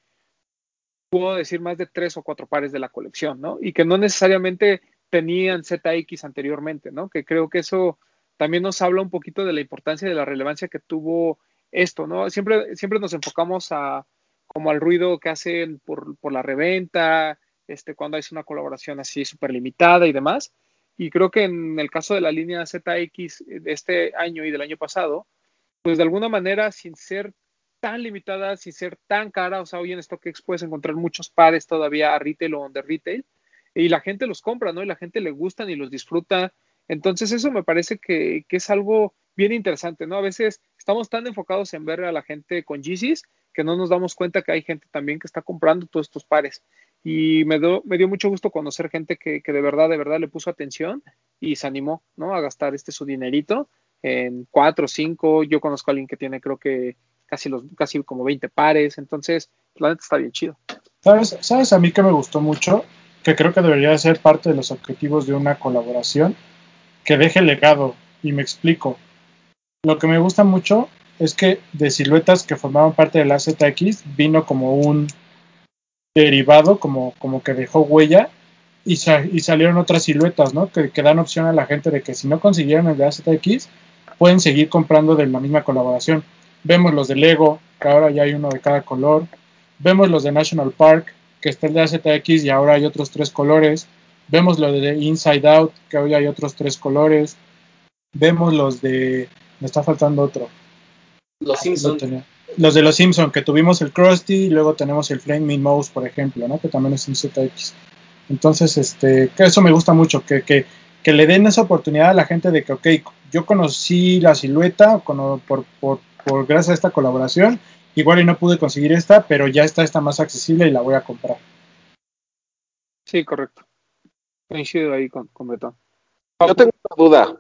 puedo decir más de tres o cuatro pares de la colección, ¿no? Y que no necesariamente tenían ZX anteriormente, ¿no? Que creo que eso también nos habla un poquito de la importancia y de la relevancia que tuvo esto, ¿no? Siempre, siempre nos enfocamos a como al ruido que hacen por, por la reventa, este, cuando hay una colaboración así súper limitada y demás. Y creo que en el caso de la línea ZX de este año y del año pasado, pues de alguna manera, sin ser tan limitada, sin ser tan cara. O sea, hoy en StockX puedes encontrar muchos pares todavía a retail o under retail y la gente los compra, ¿no? Y la gente le gustan y los disfruta. Entonces, eso me parece que, es algo bien interesante, ¿no? A veces estamos tan enfocados en ver a la gente con Yeezys que no nos damos cuenta que hay gente también que está comprando todos estos pares. Y me, me dio mucho gusto conocer gente que, que, de verdad, de verdad le puso atención y se animó, ¿no? A gastar este su dinerito en cuatro o cinco. Yo conozco a alguien que tiene, creo que casi, los, casi como 20 pares, entonces la neta está bien chido. ¿Sabes, ¿Sabes a mí que me gustó mucho? Que creo que debería ser parte de los objetivos de una colaboración, que deje legado, y me explico. Lo que me gusta mucho es que de siluetas que formaban parte de la ZX vino como un derivado, como, como que dejó huella, y, y salieron otras siluetas, ¿no? Que, que, dan opción a la gente de que si no consiguieron el de ZX, pueden seguir comprando de la misma colaboración. Vemos los de Lego, que ahora ya hay uno de cada color. Vemos los de National Park, que está el de AZX y ahora hay otros tres colores. Vemos los de Inside Out, que hoy hay otros tres colores. Vemos los de. Me está faltando otro. Los Simpsons. Los de los Simpsons, que tuvimos el Krusty y luego tenemos el Flaming Mouse, por ejemplo, ¿no? que también es un ZX. Entonces, este, que eso me gusta mucho, que, que, que, le den esa oportunidad a la gente de que, ok, yo conocí la silueta por, por, por gracias a esta colaboración. Igual y no pude conseguir esta, pero ya está esta más accesible y la voy a comprar. Sí, correcto. Coincido ahí con, con Beto. Yo tengo una duda.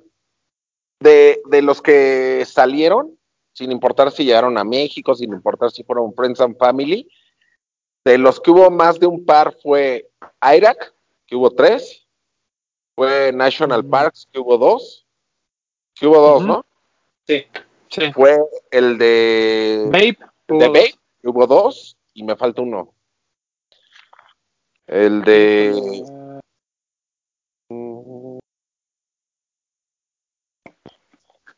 De, de los que salieron, sin importar si llegaron a México, sin importar si fueron Friends and Family, de los que hubo más de un par fue IRAC, que hubo tres, fue National Parks, que hubo dos, que hubo dos, ¿no? Sí. Fue el de Vape. de Vape, hubo dos y me falta uno. El de.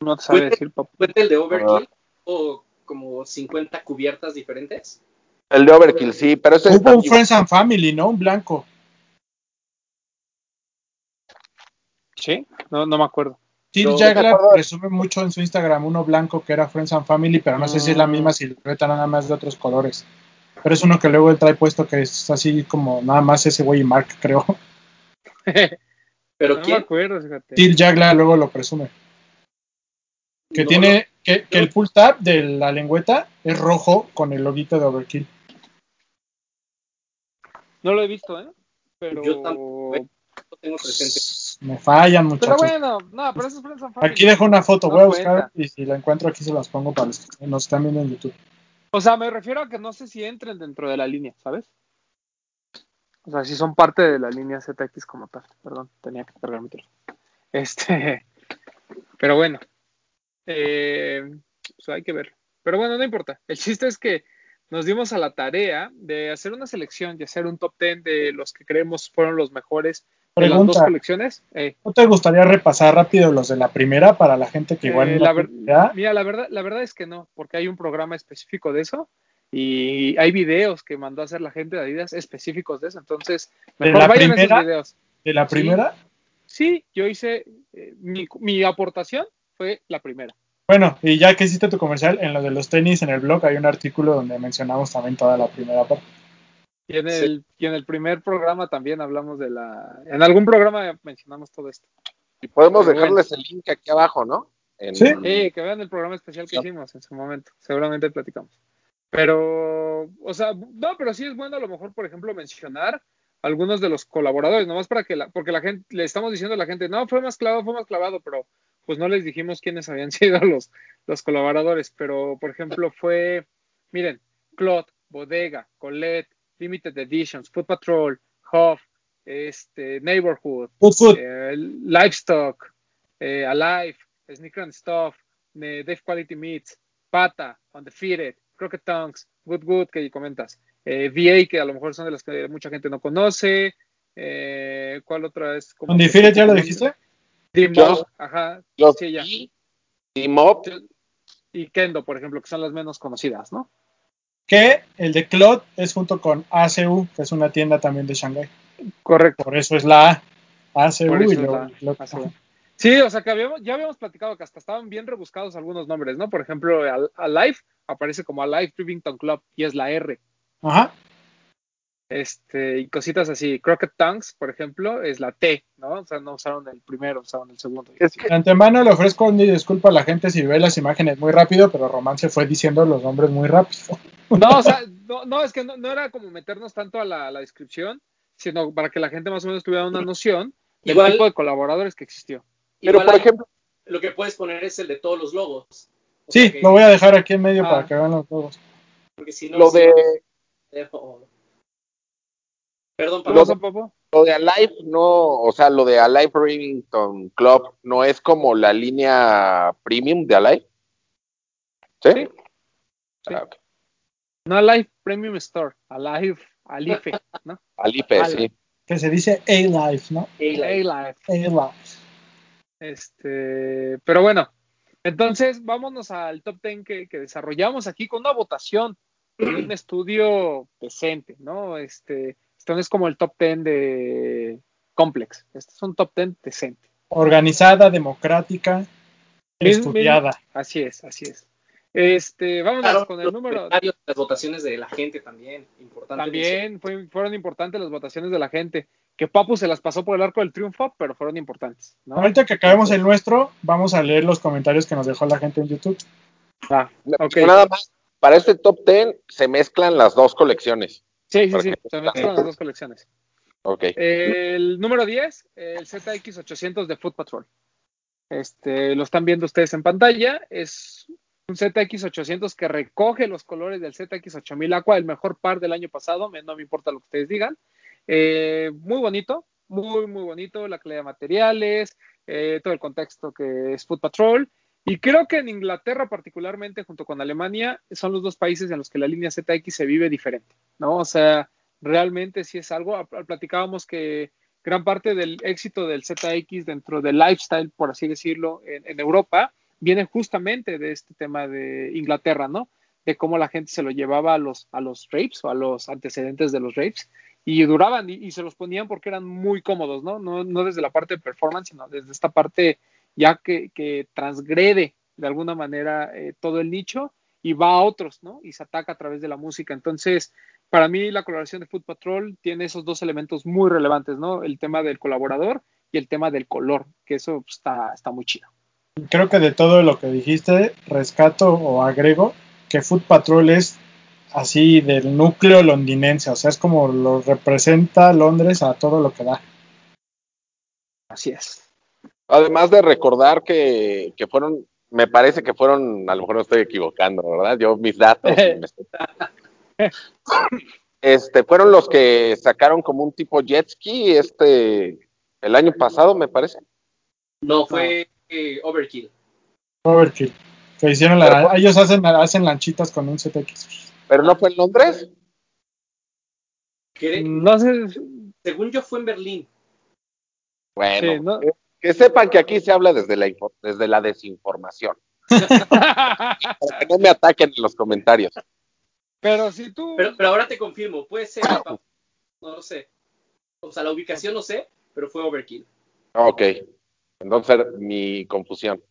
No te sabe decir, ¿Fue el de Overkill? ¿O como 50 cubiertas diferentes? El de Overkill, sí, pero ese Hubo un Friends and Family, ¿no? Un blanco. Sí, no, no me acuerdo. Till Jagler resume mucho en su Instagram uno blanco que era Friends and Family, pero no sé si es la misma silueta, nada más de otros colores. Pero es uno que luego él trae puesto que es así como nada más ese güey y Mark, creo. pero no ¿quién? me acuerdo, fíjate. Till Jagler luego lo presume. Que No, tiene, que, que el pull tab de la lengüeta es rojo con el loguito de Overkill. No lo he visto, ¿eh? Pero... Yo tampoco, tengo presente. Me fallan, Pero muchachos. bueno, no, pero eso es Family. Aquí dejo una foto, No voy a buscar cuenta. y si la encuentro aquí se las pongo para los que nos están viendo en YouTube. O sea, me refiero a que no sé si entren dentro de la línea, ¿sabes? O sea, si son parte de la línea ZX como tal. Perdón, tenía que cargar mi teléfono. Este, pero bueno, eh, pues hay que ver. Pero bueno, no importa. El chiste es que nos dimos a la tarea de hacer una selección y hacer un top 10 de los que creemos fueron los mejores de las dos Pregunta, colecciones. Eh, ¿no te gustaría repasar rápido los de la primera para la gente que igual eh, no la, ver- mira, la verdad, la verdad es que no, porque hay un programa específico de eso y hay videos que mandó a hacer la gente de Adidas específicos de eso. Entonces, ¿De mejor la vayan a primera? esos videos. ¿De la Sí. primera? Sí, yo hice, eh, mi, mi aportación fue la primera. Bueno, y ya que hiciste tu comercial, en lo de los tenis en el blog hay un artículo donde mencionamos también toda la primera parte. Y en, Sí. el, y en el primer programa también hablamos de la... En algún programa mencionamos todo esto. Y podemos Pero dejarles el link aquí abajo, ¿no? En- Sí. Eh, que vean el programa especial que Sí. hicimos en su momento. Seguramente platicamos. Pero, o sea, no, pero sí es bueno a lo mejor, por ejemplo, mencionar algunos de los colaboradores, nomás para que la, porque la gente, le estamos diciendo a la gente, no, fue más clavado, fue más clavado, pero pues no les dijimos quiénes habían sido los, los colaboradores. Pero, por ejemplo, fue, miren, Claude, Bodega, Colette, Limited Editions, Food Patrol, Huff, este, Neighborhood, Food Food. eh, Livestock, eh, Alive, Sneaker and Stuff, eh, Dave Quality Meats, Pata, Undefeated, Crockett Tongues, Good Good, que comentas, eh, VA, que a lo mejor son de las que mucha gente no conoce, eh, ¿cuál otra es? Como- ¿Undefeated ya lo dijiste? D-Mob, ajá, Los sí, ya. y Kendo, por ejemplo, que son las menos conocidas, ¿no? Que el de Claude es junto con ACU, que es una tienda también de Shanghai. Correcto. Por eso es la A. ACU y luego es. Sí, o sea que habíamos, ya habíamos platicado que hasta estaban bien rebuscados algunos nombres, ¿no? Por ejemplo, Al- Alive aparece como Alive Rivington Club y es la R. Ajá. Este, y cositas así. Crockett Tanks, por ejemplo, es la T, ¿no? O sea, no usaron el primero, usaron el segundo. es que De antemano le ofrezco una disculpa a la gente si ve las imágenes muy rápido, pero Román se fue diciendo los nombres muy rápido. No, o sea, no, no es que no, no era como meternos tanto a la, a la descripción, sino para que la gente más o menos tuviera una noción del Igual- tipo de colaboradores que existió. Pero, por ejemplo, lo que puedes poner es el de todos los logos. O Sí, que- lo voy a dejar aquí en medio Ah. para que vean los juegos. Porque si no, lo sí de, va- o- Perdón, ¿Qué Pablo. pasó, Popo? lo de Alive no, o sea, lo de Alive Remington Club no es como la línea premium de Alive. ¿Sí? Sí. Ah, ok. No Alive Premium Store, Alive, Alife, ¿no? Alipe, Alive. sí. Que se dice A-Life, ¿no? Hey, Alive. A-Life. Este, pero bueno, entonces vámonos al top 10 que, que desarrollamos aquí con una votación de un estudio decente, ¿no? Este, esto no es como el top 10 de Complex, este es un top 10 decente. Organizada, democrática, Mismo- estudiada. Así es, así es. Este, vámonos Claro, con el los número. las votaciones de la gente también, importante. También fue- fueron importantes las votaciones de la gente. Que Papu se las pasó por el arco del triunfo, pero fueron importantes, ¿no? Ahorita que acabemos el nuestro, vamos a leer los comentarios que nos dejó la gente en YouTube. Ah, ok. Nada más, para este top 10 se mezclan las dos colecciones. Sí, sí, ¿Por sí, se mezclan las dos colecciones. Ok. El número 10, el ZX800 de Foot Patrol. Este, lo están viendo ustedes en pantalla. Es un ZX800 que recoge los colores del ZX8000 Aqua, el mejor par del año pasado. me- No me importa lo que ustedes digan. Eh, muy bonito, muy, muy bonito. La calidad de materiales, eh, todo el contexto que es Foot Patrol. Y creo que en Inglaterra, particularmente junto con Alemania, son los dos países en los que la línea ZX se vive diferente, ¿no? O sea, realmente sí es algo. a- Platicábamos que gran parte del éxito del ZX dentro del lifestyle, por así decirlo, en, en Europa, viene justamente de este tema de Inglaterra, ¿no? De cómo la gente se lo llevaba a los, a los rapes o a los antecedentes de los rapes y duraban y, y se los ponían porque eran muy cómodos, ¿no? ¿no? No desde la parte de performance, sino desde esta parte ya que, que transgrede de alguna manera eh, todo el nicho y va a otros, ¿no? Y se ataca a través de la música. Entonces, para mí la colaboración de Foot Patrol tiene esos dos elementos muy relevantes, ¿no? El tema del colaborador y el tema del color, que eso pues, está, está muy chido. Creo que de todo lo que dijiste, rescato o agrego que Foot Patrol es así del núcleo londinense, o sea, es como lo representa Londres a todo lo que da. Así es. Además de recordar que, que fueron, me parece que fueron, a lo mejor no estoy equivocando, ¿verdad? Yo mis datos. me este, fueron los que sacaron como un tipo jet ski, este, el año pasado, me parece. No, fue eh, Overkill. Overkill. Que hicieron la, ellos hacen, hacen lanchitas con un ZX. Pero no fue en Londres. No sé, según yo fue en Berlín. Bueno, que, sepan que aquí se habla desde la, desde la desinformación. Para que no me ataquen en los comentarios. Pero si tú. Pero, pero ahora te confirmo, puede ser. no lo sé. O sea, la ubicación no sé, pero fue overkill. Ok. Entonces, mi confusión.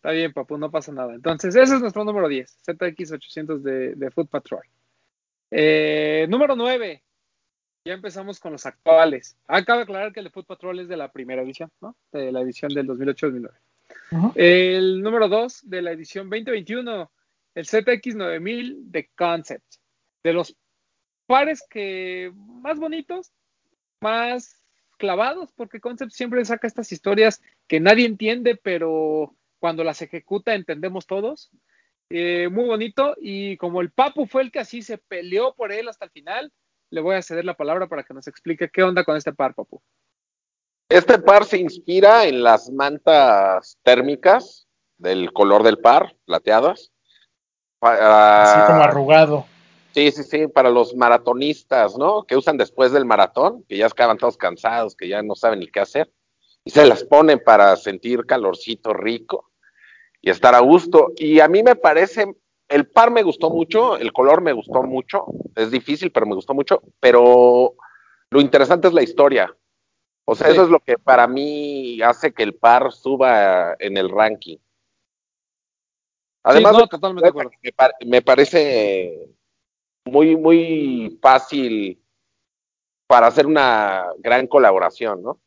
Está bien, papu, no pasa nada. Entonces, ese es nuestro número 10, ZX800 de, de Foot Patrol. Eh, número 9. Ya empezamos con los actuales. Acaba de aclarar que el Foot Patrol es de la primera edición, ¿no? De la edición del 2008-2009. El número 2 de la edición 2021, el ZX9000 de Concept. De los pares que más bonitos, más clavados, porque Concept siempre saca estas historias que nadie entiende, pero cuando las ejecuta entendemos todos. Eh, muy bonito y como el Papu fue el que así se peleó por él hasta el final, le voy a ceder la palabra para que nos explique qué onda con este par, Papu. Este par se inspira en las mantas térmicas del color del par, plateadas. así como arrugado. Sí, sí, sí, para los maratonistas, ¿no? Que usan después del maratón, que ya acaban todos cansados, que ya no saben ni qué hacer, y se las ponen para sentir calorcito rico y estar a gusto. Y a mí me parece, el par me gustó mucho, el color me gustó mucho, es difícil, pero me gustó mucho, pero lo interesante es la historia. O sea, eso es lo que para mí hace que el par suba en el ranking. Además, me, parece muy, muy fácil para hacer una gran colaboración, ¿no?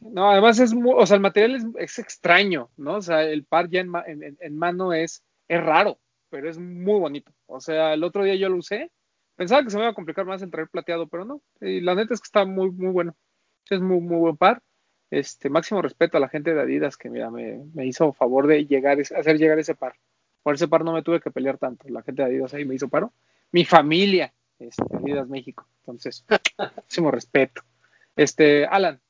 No, además es muy, o sea, el material es, extraño, ¿no? O sea, el par ya en, mano es, es raro, pero es muy bonito. O sea, el otro día yo lo usé, pensaba que se me iba a complicar más en traer plateado, pero no. Y la neta es que está muy, muy bueno. Es muy, muy buen par. Este, máximo respeto a la gente de Adidas que, mira, me, me hizo favor de llegar, hacer llegar ese par. Por ese par no me tuve que pelear tanto. La gente de Adidas ahí me hizo paro. Mi familia, este, Adidas México. Entonces, máximo respeto. Este, Alan,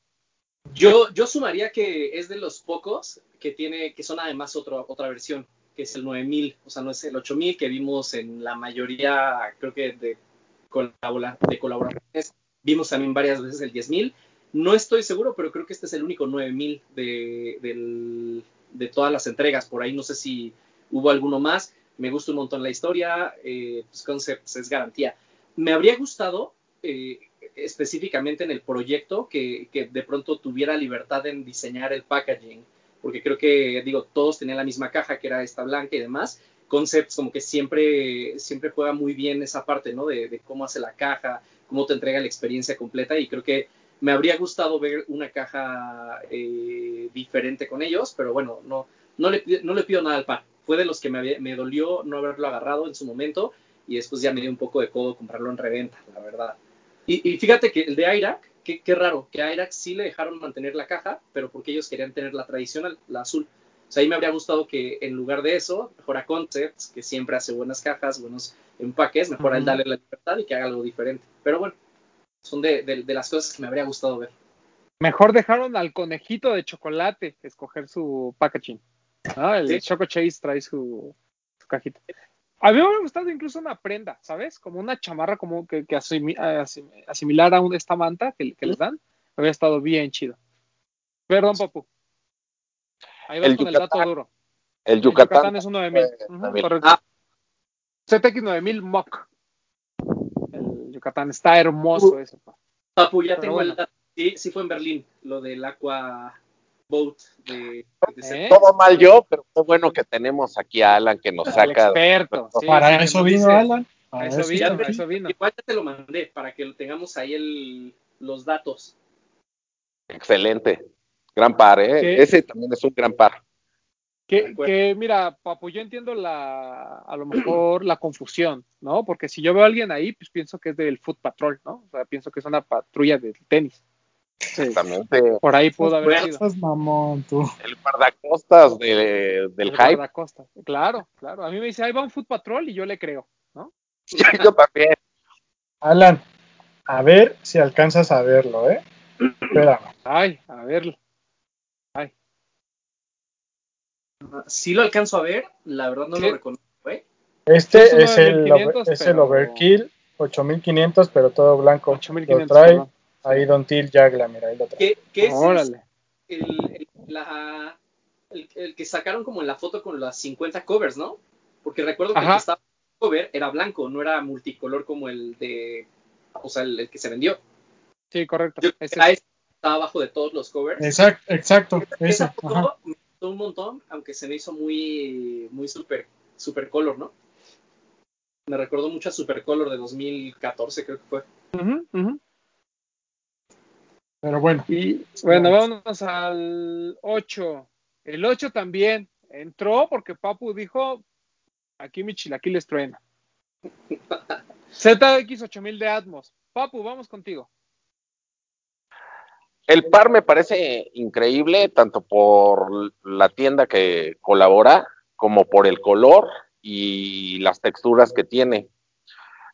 yo, yo sumaría que es de los pocos que tiene, que son además otra otra versión, que es el 9000, o sea, no es el 8000 que vimos en la mayoría, creo que de, de colaboraciones. Vimos también varias veces el 10000. No estoy seguro, pero creo que este es el único 9000 de, de todas las entregas. Por ahí no sé si hubo alguno más. Me gusta un montón la historia. Eh, pues es garantía. Me habría gustado eh, específicamente en el proyecto que, de pronto tuviera libertad en diseñar el packaging, porque creo que, digo, todos tenían la misma caja que era esta blanca y demás. Concepts como que siempre, siempre juega muy bien esa parte, ¿no? De, cómo hace la caja, cómo te entrega la experiencia completa y creo que me habría gustado ver una caja eh, diferente con ellos, pero bueno, no, no, le, no le pido nada al par. Fue de los que me, me dolió no haberlo agarrado en su momento y después ya me dio un poco de codo comprarlo en reventa, la verdad. Y, fíjate que el de Irak, qué, raro, que a Irak sí le dejaron mantener la caja, pero porque ellos querían tener la tradicional, la azul. O sea, ahí me habría gustado que en lugar de eso, mejor a Concepts, que siempre hace buenas cajas, buenos empaques, mejor a él darle la libertad y que haga algo diferente. Pero bueno, son de, las cosas que me habría gustado ver. Mejor dejaron al conejito de chocolate escoger su packaging. El Choco Chase trae su, su cajita. A mí me hubiera gustado incluso una prenda, ¿sabes? Como una chamarra como que, que asimilar a esta manta que, les dan. Habría estado bien chido. Perdón, papu. Ahí vas con el dato duro. El Yucatán, es un 9000. Uh ZX 9000 Mock. El Yucatán está hermoso uh, ese. Papu, ya tengo el dato. Sí, sí fue en Berlín, lo del Aqua Boat de, ¿Eh? Todo mal yo, pero qué bueno que tenemos aquí a Alan que nos saca. experto. para eso vino Alan. Para eso, vino, para eso vino. Igual ya te lo mandé para que tengamos ahí el, los datos. Excelente. Gran par, ¿eh? Ese también es un gran par. Que, que, mira, Papu, yo entiendo la, a lo mejor la confusión, ¿no? Porque si yo veo a alguien ahí, pues pienso que es del Foot Patrol, ¿no? O sea, pienso que es una patrulla del tenis. Exactamente. Por ahí pudo haber sido. Mamón, tú. El guardacostas de, del el hype. Guardacostas. Claro, claro. A mí me dice, ahí va un Foot Patrol y yo le creo, ¿no? yo también. Alan, a ver si alcanzas a verlo, ¿eh? Espérame. Ay, a verlo. Ay. Si lo alcanzo a ver, la verdad no lo reconozco, ¿eh? Este es, el, es el Overkill 8500, pero todo blanco. 8500, lo trae Ahí Don Til Jagla, mira, ahí lo trae. ¿Qué, qué es Órale. el, el- la- el- el que sacaron como en la foto con las 50 covers, ¿no? Porque recuerdo que el Ajá. que estaba en el cover era blanco, no era multicolor como el de, o sea, el, el que se vendió. Sí, correcto. Yo Ese era estaba abajo de todos los covers. Exacto, exacto. Esa Ajá. foto me gustó un montón, aunque se me hizo muy, muy super, super color, ¿no? Me recordó mucho a Super Color de 2014, creo que fue. Ujú, ujú. Pero bueno, Y bueno, vámonos al 8. El 8 también entró porque Papu dijo, aquí mi chilaquiles truena. ZX 8000 de Atmos. Papu, vamos contigo. El par me parece increíble, tanto por la tienda que colabora, como por el color y las texturas que tiene.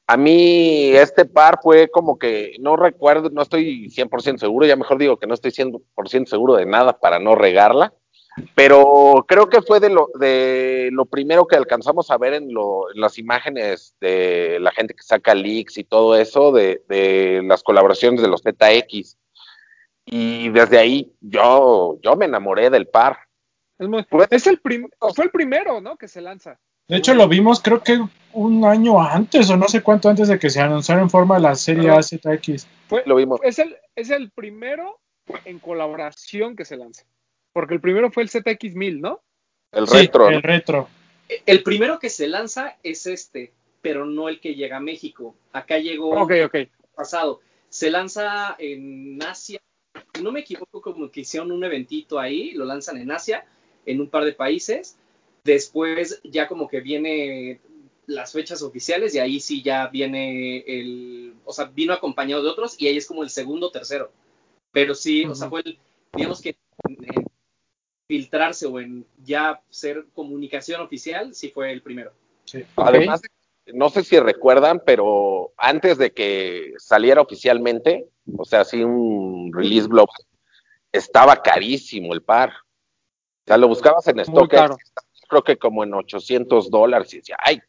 A mí este par fue como que, no recuerdo, no estoy 100% seguro, ya mejor digo que no estoy 100% seguro de nada para no regarla, pero creo que fue de lo, de lo primero que alcanzamos a ver en, lo, en las imágenes de la gente que saca leaks y todo eso, de, de las colaboraciones de los ZX. Y desde ahí yo, yo me enamoré del par. Es, muy- es el prim- fue el primero, ¿no? Que se lanza. de hecho lo vimos creo que un año antes o no sé cuánto antes de que se anunciara en forma la serie Ajá. AZX. Fue, Lo vimos. es, el, es el primero en colaboración que se lanza. Porque el primero fue el ZX1000, ¿no? El Sí, retro. ¿no? el retro. El primero que se lanza es este, pero no el que llega a México. Acá llegó pasado. Se lanza en Asia. Si no me equivoco, como que hicieron un eventito ahí, lo lanzan en Asia, en un par de países. Después ya como que viene las fechas oficiales y ahí sí ya viene el, o sea, vino acompañado de otros y ahí es como el segundo o tercero. Pero sí, o sea, fue el, digamos que en, en filtrarse o en ya ser comunicación oficial, sí fue el primero. Sí. Además, no sé si recuerdan, pero antes de que saliera oficialmente, o sea, así un release global, estaba carísimo el par. O sea, lo buscabas en stock, creo que como en 800 dólares. Y decía, ay,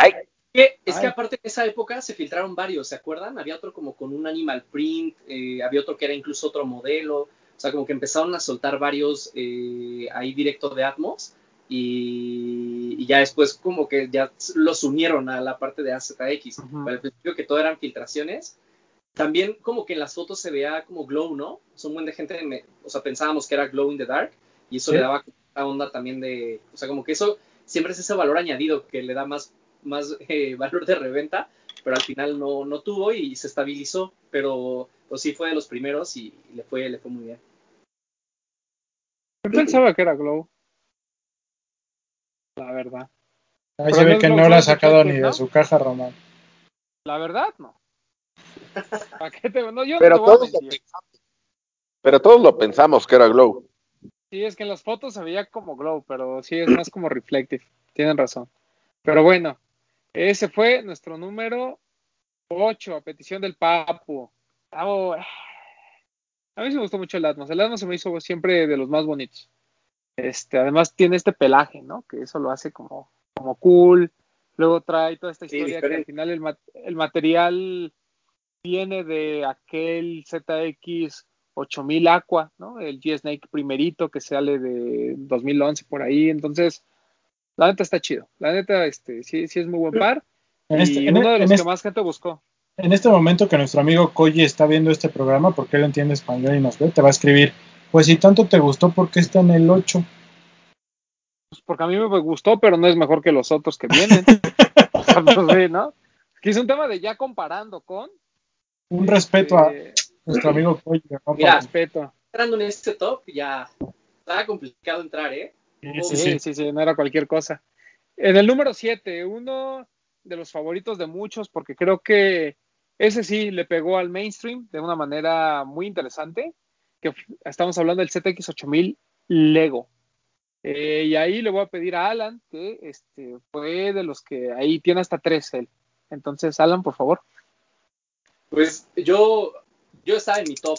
ay, Que- es que aparte en esa época se filtraron varios, ¿se acuerdan? Había otro como con un animal print, eh, había otro que era incluso otro modelo, o sea, como que empezaron a soltar varios eh, ahí directo de Atmos y, y ya después como que ya los unieron a la parte de AZX. Ujú. Pero al principio que todo eran filtraciones. También como que en las fotos se veía como glow, ¿no? Un buen de gente, me- o sea, pensábamos que era glow in the dark y eso Sí. le daba la onda también de, o sea, como que eso siempre es ese valor añadido que le da más más eh, valor de reventa, pero al final no, no tuvo y se estabilizó, pero pues sí fue de los primeros y, le fue le fue muy bien. Yo pensaba que era Glow. La verdad. Ahí Pero se ve que no la ha sacado ni de su caja, Román. La verdad, no. ¿Para qué te no, yo pero no te voy a todos, lo mentir. pensamos, pero todos lo pensamos que era Glow. Sí, es que en las fotos se veía como glow, pero sí es más como reflective. Tienen razón. Pero bueno, ese fue nuestro número 8, a petición del Papu. Bravo. A mí sí me gustó mucho el Atmos. El Atmos se me hizo siempre de los más bonitos. Este, además tiene este pelaje, ¿no? Que eso lo hace como, como cool. Luego trae toda esta Sí, historia que al final el, el material viene de aquel ZX 8000 Aqua, ¿no? El G-Snake primerito que sale de 2011 por ahí. Entonces, la neta está chido. La neta, este, sí, sí es muy buen par. En y este, en, uno de en los que este- más gente buscó. en este momento que nuestro amigo Koji está viendo este programa, porque él entiende español y nos ve, te va a escribir, pues si tanto te gustó, ¿por qué está en el 8? Pues porque a mí me gustó, pero no es mejor que los otros que vienen. Pues sí, ¿no? Que es un tema de ya comparando con. Un respeto a eh, nuestro amigo Koji. ¿no? Mira, respeto. Entrando en este top ya estaba complicado entrar, ¿eh? Sí, Sí, sí, sí, no era cualquier cosa. En el número 7, uno de los favoritos de muchos, porque creo que ese sí le pegó al mainstream de una manera muy interesante, que estamos hablando del ZX8000 Lego. Eh, y ahí le voy a pedir a Alan, que este, fue de los que ahí tiene hasta tres él. Entonces, Alan, por favor. Pues yo, yo estaba en mi top.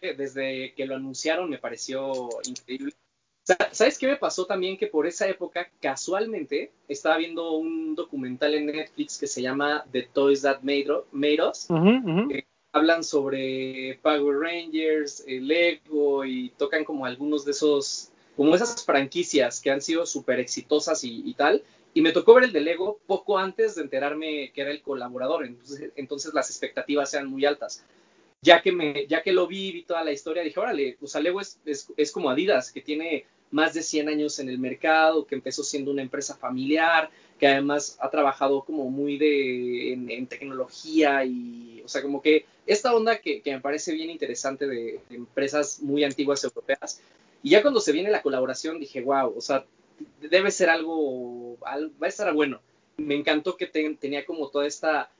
desde que lo anunciaron me pareció increíble. Sa- ¿Sabes qué me pasó también? Que por esa época, casualmente, estaba viendo un documental en Netflix que se llama The Toys That Made, Made Us. Ujú. hablan sobre Power Rangers, Lego y tocan como algunos de esos, como esas franquicias que han sido súper exitosas y, tal. Y me tocó ver el de Lego poco antes de enterarme que era el colaborador, entonces, entonces las expectativas eran muy altas. Ya que, me, ya que lo vi, vi toda la historia, dije, órale, o sea, Lego es, es como Adidas, que tiene más de 100 años en el mercado, que empezó siendo una empresa familiar, que además ha trabajado como muy de, en, tecnología y, o sea, como que esta onda que, me parece bien interesante de, empresas muy antiguas europeas. Y ya cuando se viene la colaboración dije, wow, o sea, debe ser algo, va a estar bueno. Me encantó que tenía como toda esta,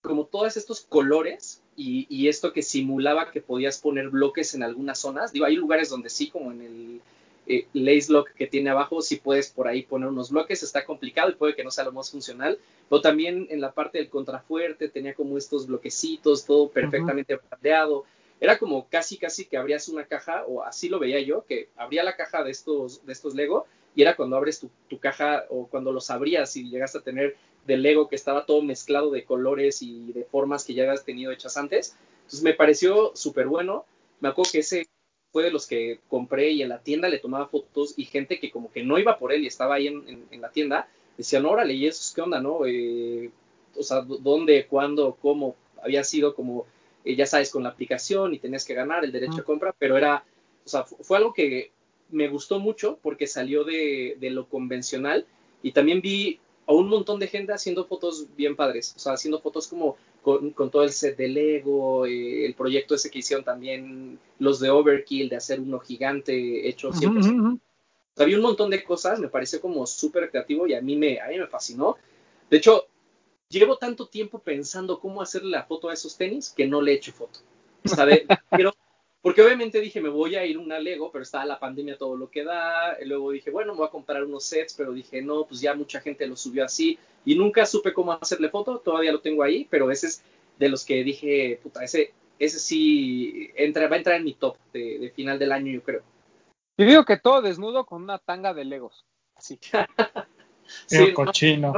como todos estos colores y, y, esto que simulaba que podías poner bloques en algunas zonas. Digo, hay lugares donde sí, como en el eh, lace lock que tiene abajo, si puedes por ahí poner unos bloques, está complicado y puede que no sea lo más funcional, pero también en la parte del contrafuerte tenía como estos bloquecitos, todo perfectamente uh Era como casi, casi que abrías una caja, o así lo veía yo, que abría la caja de estos, de estos Lego y era cuando abres tu, caja o cuando los abrías y llegaste a tener de Lego que estaba todo mezclado de colores y de formas que ya habías tenido hechas antes. Entonces me pareció súper bueno. Me acuerdo que ese fue de los que compré y en la tienda le tomaba fotos y gente que como que no iba por él y estaba ahí en, la tienda, decían, órale, ¿y eso qué onda, no? Eh, o sea, ¿dónde, cuándo, cómo? Había sido como, eh, ya sabes, con la aplicación y tenías que ganar el derecho de compra, pero era, o sea, fue algo que me gustó mucho porque salió de, de lo convencional y también vi a un montón de gente haciendo fotos bien padres, o sea, haciendo fotos como con, todo el set de Lego, eh, el proyecto ese que hicieron también los de Overkill, de hacer uno gigante hecho siempre. Había un montón de cosas, me pareció como súper creativo y a mí, me, a mí me fascinó. De hecho, llevo tanto tiempo pensando cómo hacerle la foto a esos tenis que no le he hecho foto. O sea, quiero, porque obviamente dije, me voy a ir una Lego, pero estaba la pandemia todo lo que da. Y luego dije, bueno, me voy a comprar unos sets, pero dije, no, pues ya mucha gente lo subió así. Y nunca supe cómo hacerle foto, todavía lo tengo ahí, pero ese es de los que dije, puta, ese, ese sí entra, va a entrar en mi top de, final del año, yo creo. Y digo que todo desnudo con una tanga de Legos. Sí. sí cochino.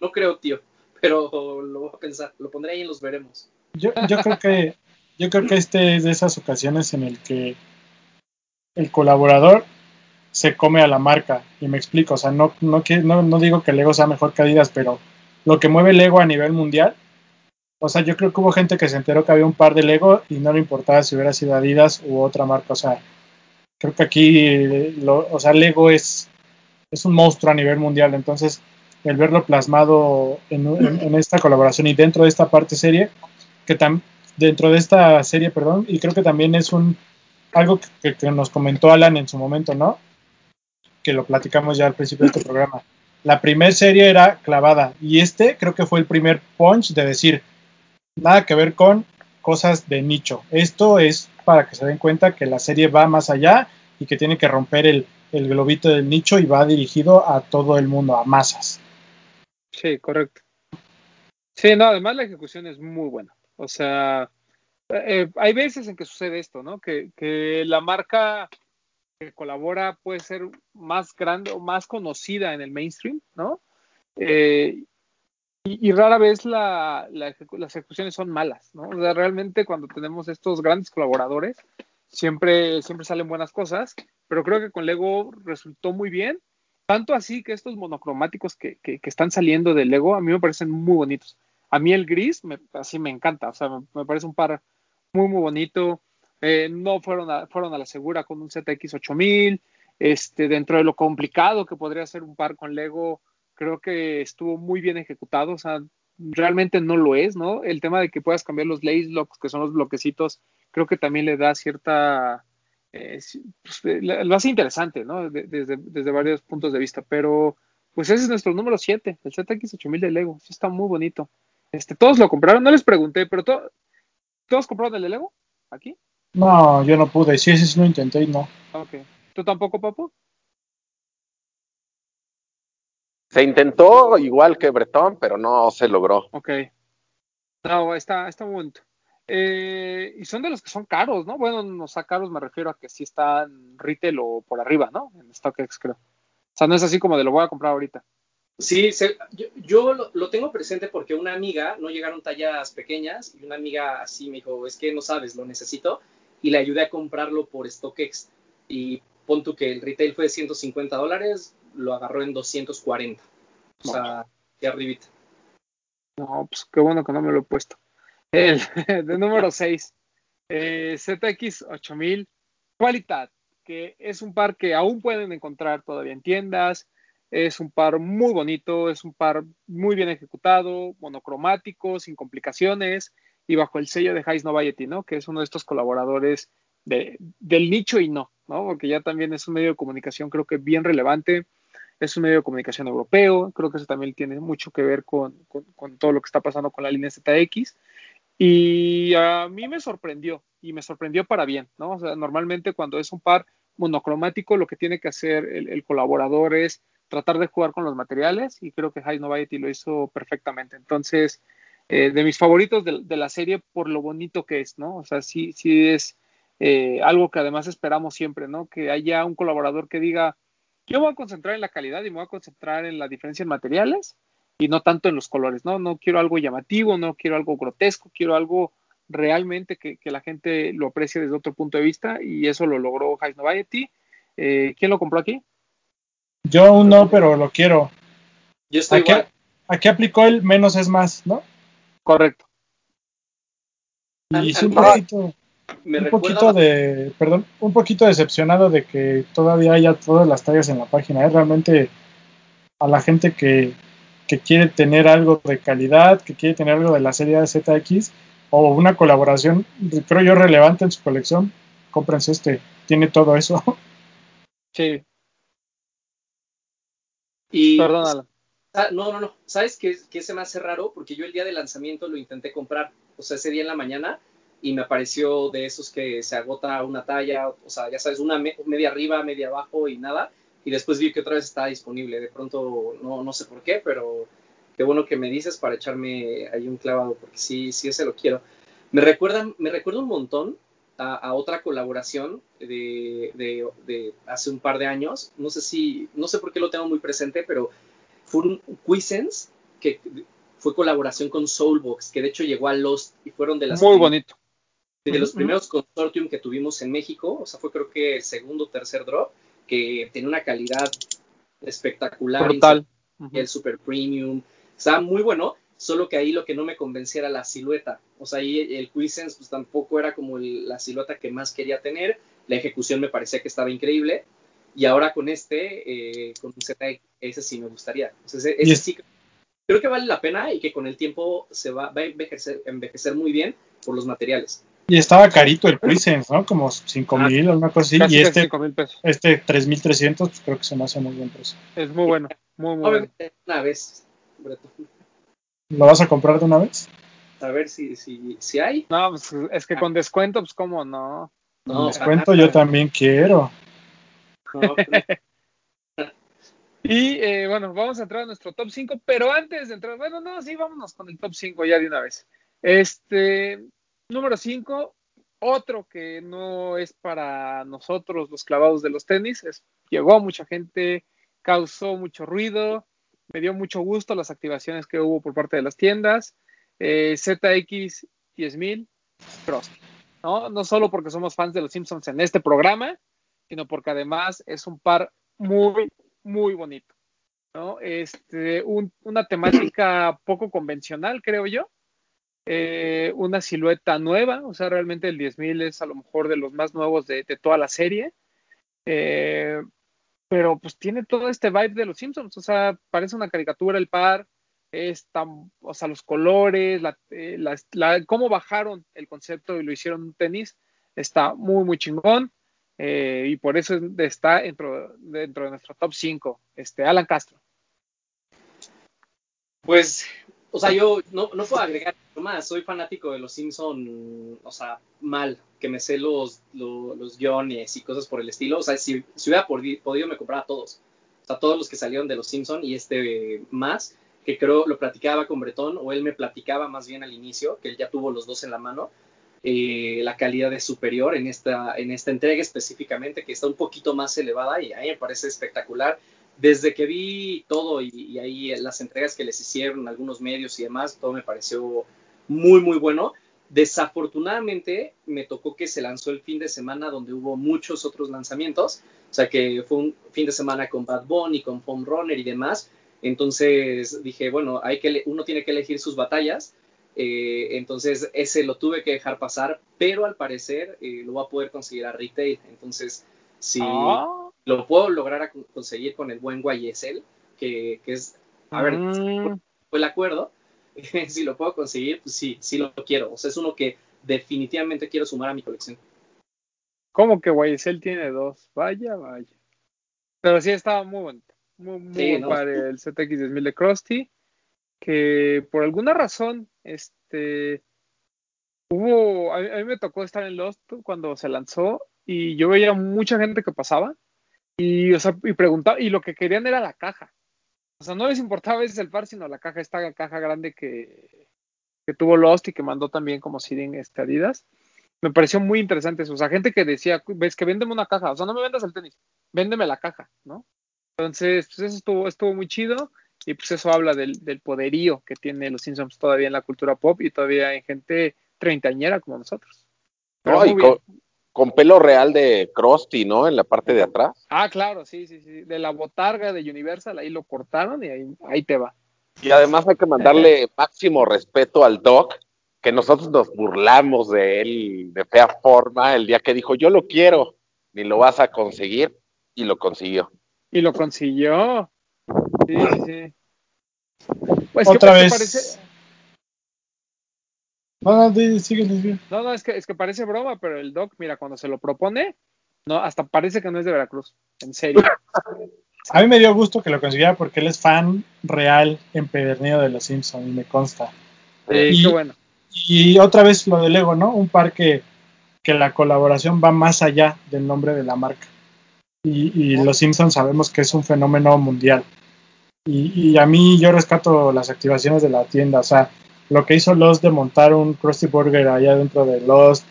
No, creo, tío, pero lo voy a pensar, lo pondré ahí y los veremos. Yo, yo creo que yo creo que este es de esas ocasiones en el que el colaborador se come a la marca. Y me explico, o sea, no, no, no, digo que Lego sea mejor que Adidas, pero lo que mueve Lego a nivel mundial, o sea, yo creo que hubo gente que se enteró que había un par de Lego y no le importaba si hubiera sido Adidas u otra marca. O sea, creo que aquí, lo, o sea, Lego es, es un monstruo a nivel mundial. Entonces, el verlo plasmado en, en esta colaboración y dentro de esta parte serie, que también dentro de esta serie, perdón, y creo que también es un algo que, nos comentó Alan en su momento, ¿no? Que lo platicamos ya al principio de este programa. La primera serie era clavada y este creo que fue el primer punch de decir nada que ver con cosas de nicho. Esto es para que se den cuenta que la serie va más allá y que tiene que romper el, el globito del nicho y va dirigido a todo el mundo, a masas. Sí, correcto. Sí, no, además la ejecución es muy buena. O sea, eh, hay veces en que sucede esto, ¿no? Que, la marca que colabora puede ser más grande o más conocida en el mainstream, ¿no? Eh, y, rara vez las ejecuciones son malas, ¿no? O sea, realmente cuando tenemos estos grandes colaboradores, siempre, siempre salen buenas cosas, pero creo que con Lego resultó muy bien. Tanto así que estos monocromáticos que, que están saliendo de Lego a mí me parecen muy bonitos. A mí el gris me, así me encanta, o sea, me, parece un par muy, muy bonito. Eh, no fueron a, fueron a la segura con un ZX8000. Este, dentro de lo complicado que podría ser un par con Lego, creo que estuvo muy bien ejecutado. O sea, realmente no lo es, ¿no? El tema de que puedas cambiar los lace locks, que son los bloquecitos, creo que también le da cierta. Eh, pues, lo hace interesante, ¿no? desde, desde varios puntos de vista. Pero, pues ese es nuestro número 7, el ZX8000 de Lego. Sí, está muy bonito. Este, todos lo compraron, no les pregunté, pero todos compraron el de Lego aquí. No, yo no pude, sí, ese sí lo intenté y no. Ok. ¿Tú tampoco, Papu? Se intentó igual que Bretón, pero no se logró. Ok. No, está, está bonito. Eh, y son de los que son caros, ¿no? Bueno, no sea caros me refiero a que sí están retail o por arriba, ¿no? En StockX, creo. O sea, no es así como de lo voy a comprar ahorita. Sí, yo, lo, tengo presente porque una amiga, no llegaron tallas pequeñas, y una amiga así me dijo, es que no sabes, lo necesito, y le ayudé a comprarlo por StockX. Y pon tú que el retail fue de 150 dólares, lo agarró en 240. O sea, qué arribita. No, pues qué bueno que no me lo he puesto. El de número 6, eh, ZX8000 Qualitat, que es un par que aún pueden encontrar todavía en tiendas. Es un par muy bonito, es un par muy bien ejecutado, monocromático, sin complicaciones y bajo el sello de Heis Noviety, ¿no? Que es uno de estos colaboradores de, del nicho y no, ¿no? Porque ya también es un medio de comunicación creo que bien relevante, es un medio de comunicación europeo, creo que eso también tiene mucho que ver con, con todo lo que está pasando con la línea ZX. Y a mí me sorprendió, y me sorprendió para bien, ¿no? O sea, normalmente cuando es un par monocromático, lo que tiene que hacer el, colaborador es tratar de jugar con los materiales, y creo que High Noviety lo hizo perfectamente. Entonces, eh, de mis favoritos de, la serie por lo bonito que es, ¿no? O sea, sí, sí es eh, algo que además esperamos siempre, ¿no? Que haya un colaborador que diga, yo voy a concentrar en la calidad y me voy a concentrar en la diferencia en materiales y no tanto en los colores, ¿no? No quiero algo llamativo, no quiero algo grotesco, quiero algo realmente que, la gente lo aprecie desde otro punto de vista y eso lo logró High Noviety. Eh, ¿Quién lo compró aquí? Yo aún no, pero lo quiero. Yo estoy aquí, igual. aquí aplicó el menos es más, ¿no? Correcto. Y un poquito, un poquito de, perdón, un poquito decepcionado de que todavía haya todas las tallas en la página. ¿eh? Realmente a la gente que, que quiere tener algo de calidad, que quiere tener algo de la serie ZX o una colaboración, creo yo, relevante en su colección, cómprense este, tiene todo eso. Sí. Y, Perdónalo. No, no, no. ¿Sabes qué, qué se me hace raro? Porque yo el día de lanzamiento lo intenté comprar, o sea, ese día en la mañana, y me apareció de esos que se agota una talla, o sea, ya sabes, una media arriba, media abajo y nada y después vi que otra vez está disponible. De pronto, no, no sé por qué, pero qué bueno que me dices para echarme ahí un clavado, porque sí, sí, ese lo quiero. Me recuerda, me recuerda un montón a, otra colaboración de, de, hace un par de años. No sé si, no sé por qué lo tengo muy presente, pero fue un Quisense que fue colaboración con Soulbox, que de hecho llegó a Lost y fueron de las muy bonito. De los primeros consortium que tuvimos en México, o sea, fue creo que el segundo o tercer drop que tiene una calidad espectacular. Brutal. El super premium. Está muy bueno, solo que ahí lo que no me convencía era la silueta. O sea, ahí el Quisense pues tampoco era como la silueta que más quería tener. La ejecución me parecía que estaba increíble. Y ahora con este, eh, con un ZX, ese sí me gustaría. ese, sí creo que vale la pena y que con el tiempo se va, va a envejecer, envejecer muy bien por los materiales. Y estaba carito el Presence, ¿no? Como 5 ah, mil o una cosa así. y este, este 3300, pues creo que se me hace muy bien precio. Es muy bueno, muy, muy bueno. Una vez, ¿Lo vas a comprar de una vez? A ver si, si, si hay. No, pues es que con descuento, pues cómo no. Con descuento yo también quiero. y eh, bueno, vamos a entrar a nuestro top 5, pero antes de entrar, bueno, no, sí, vámonos con el top 5 ya de una vez. Este, Número 5, otro que no es para nosotros los clavados de los tenis, es, llegó mucha gente, causó mucho ruido, me dio mucho gusto las activaciones que hubo por parte de las tiendas. Eh, ZX 10000, Frost. ¿no? no solo porque somos fans de los Simpsons en este programa, sino porque además es un par muy, muy bonito. ¿no? Este, una temática poco convencional, creo yo. Eh, una silueta nueva, o sea, realmente el 10.000 es a lo mejor de los más nuevos de, toda la serie, eh, pero pues tiene todo este vibe de los Simpsons, o sea, parece una caricatura el par, es tan, o sea, los colores, la, eh, cómo bajaron el concepto y lo hicieron un tenis, está muy, muy chingón. y por eso está dentro, dentro de nuestro top 5, este, Alan Castro. Pues o sea, yo no, no puedo agregar más. Soy fanático de los Simpson, o sea, mal, que me sé los, los, guiones y cosas por el estilo. O sea, si, si hubiera podido, me compraba todos. O sea, todos los que salieron de los Simpson y este más, que creo lo platicaba con Bretón, o él me platicaba más bien al inicio, que él ya tuvo los dos en la mano. Eh, la calidad es superior en esta, en esta entrega específicamente, que está un poquito más elevada y a mí me parece espectacular desde que vi todo y, ahí las entregas que les hicieron algunos medios y demás, todo me pareció muy, muy bueno. Desafortunadamente me tocó que se lanzó el fin de semana donde hubo muchos otros lanzamientos, o sea que fue un fin de semana con Bad Bunny, con Foam Runner y demás. Entonces dije, bueno, hay que, uno tiene que elegir sus batallas. Eh, entonces ese lo tuve que dejar pasar, pero al parecer eh, lo va a poder conseguir a retail. Entonces, si ah. Lo puedo lograr conseguir con el buen YSL, que, que es, a ver, mm. fue el acuerdo, si lo puedo conseguir, pues sí, sí lo quiero. O sea, es uno que definitivamente quiero sumar a mi colección. ¿Cómo que YSL tiene dos? Vaya, vaya. Pero sí estaba muy bonito. Muy, muy padre el ZX 10.000 de Krusty. Que por alguna razón, este. Hubo. A mí, me tocó estar en Lost cuando se lanzó. Y yo veía mucha gente que pasaba. Y, o sea, y preguntaba. Y lo que querían era la caja. O sea, no les importaba a veces el par, sino la caja, esta caja grande que, que tuvo Lost y que mandó también como seeding este, Adidas. Me pareció muy interesante eso. O sea, gente que decía, ves que véndeme una caja. O sea, no me vendas el tenis, véndeme la caja, ¿no? Entonces, pues eso estuvo, estuvo muy chido. Y pues eso habla del, del poderío que tiene los Simpsons todavía en la cultura pop y todavía en gente treintañera como nosotros. no, y con pelo real de Krusty, ¿no? En la parte de atrás. Ah, claro, sí, sí, sí. De la botarga de Universal, ahí lo cortaron y ahí, ahí te va. Y además hay que mandarle máximo respeto al Doc, que nosotros nos burlamos de él de fea forma el día que dijo, yo lo quiero, ni lo vas a conseguir, y lo consiguió. Y lo consiguió. Sí, sí. Pues, Otra vez. No, no, No, es que, es que parece broma, pero el Doc, mira, cuando se lo propone, no, hasta parece que no es de Veracruz, en serio. A mí me dio gusto que lo consiguiera porque él es fan real empedernido de los Simpsons y me consta. y, qué bueno. Y otra vez lo del ego, ¿no? Un par que, la colaboración va más allá del nombre de la marca. Y, los Simpsons sabemos que es un fenómeno mundial. Y, y, a mí yo rescato las activaciones de la tienda. O sea, lo que hizo Lost de montar un Krusty Burger allá dentro de Lost,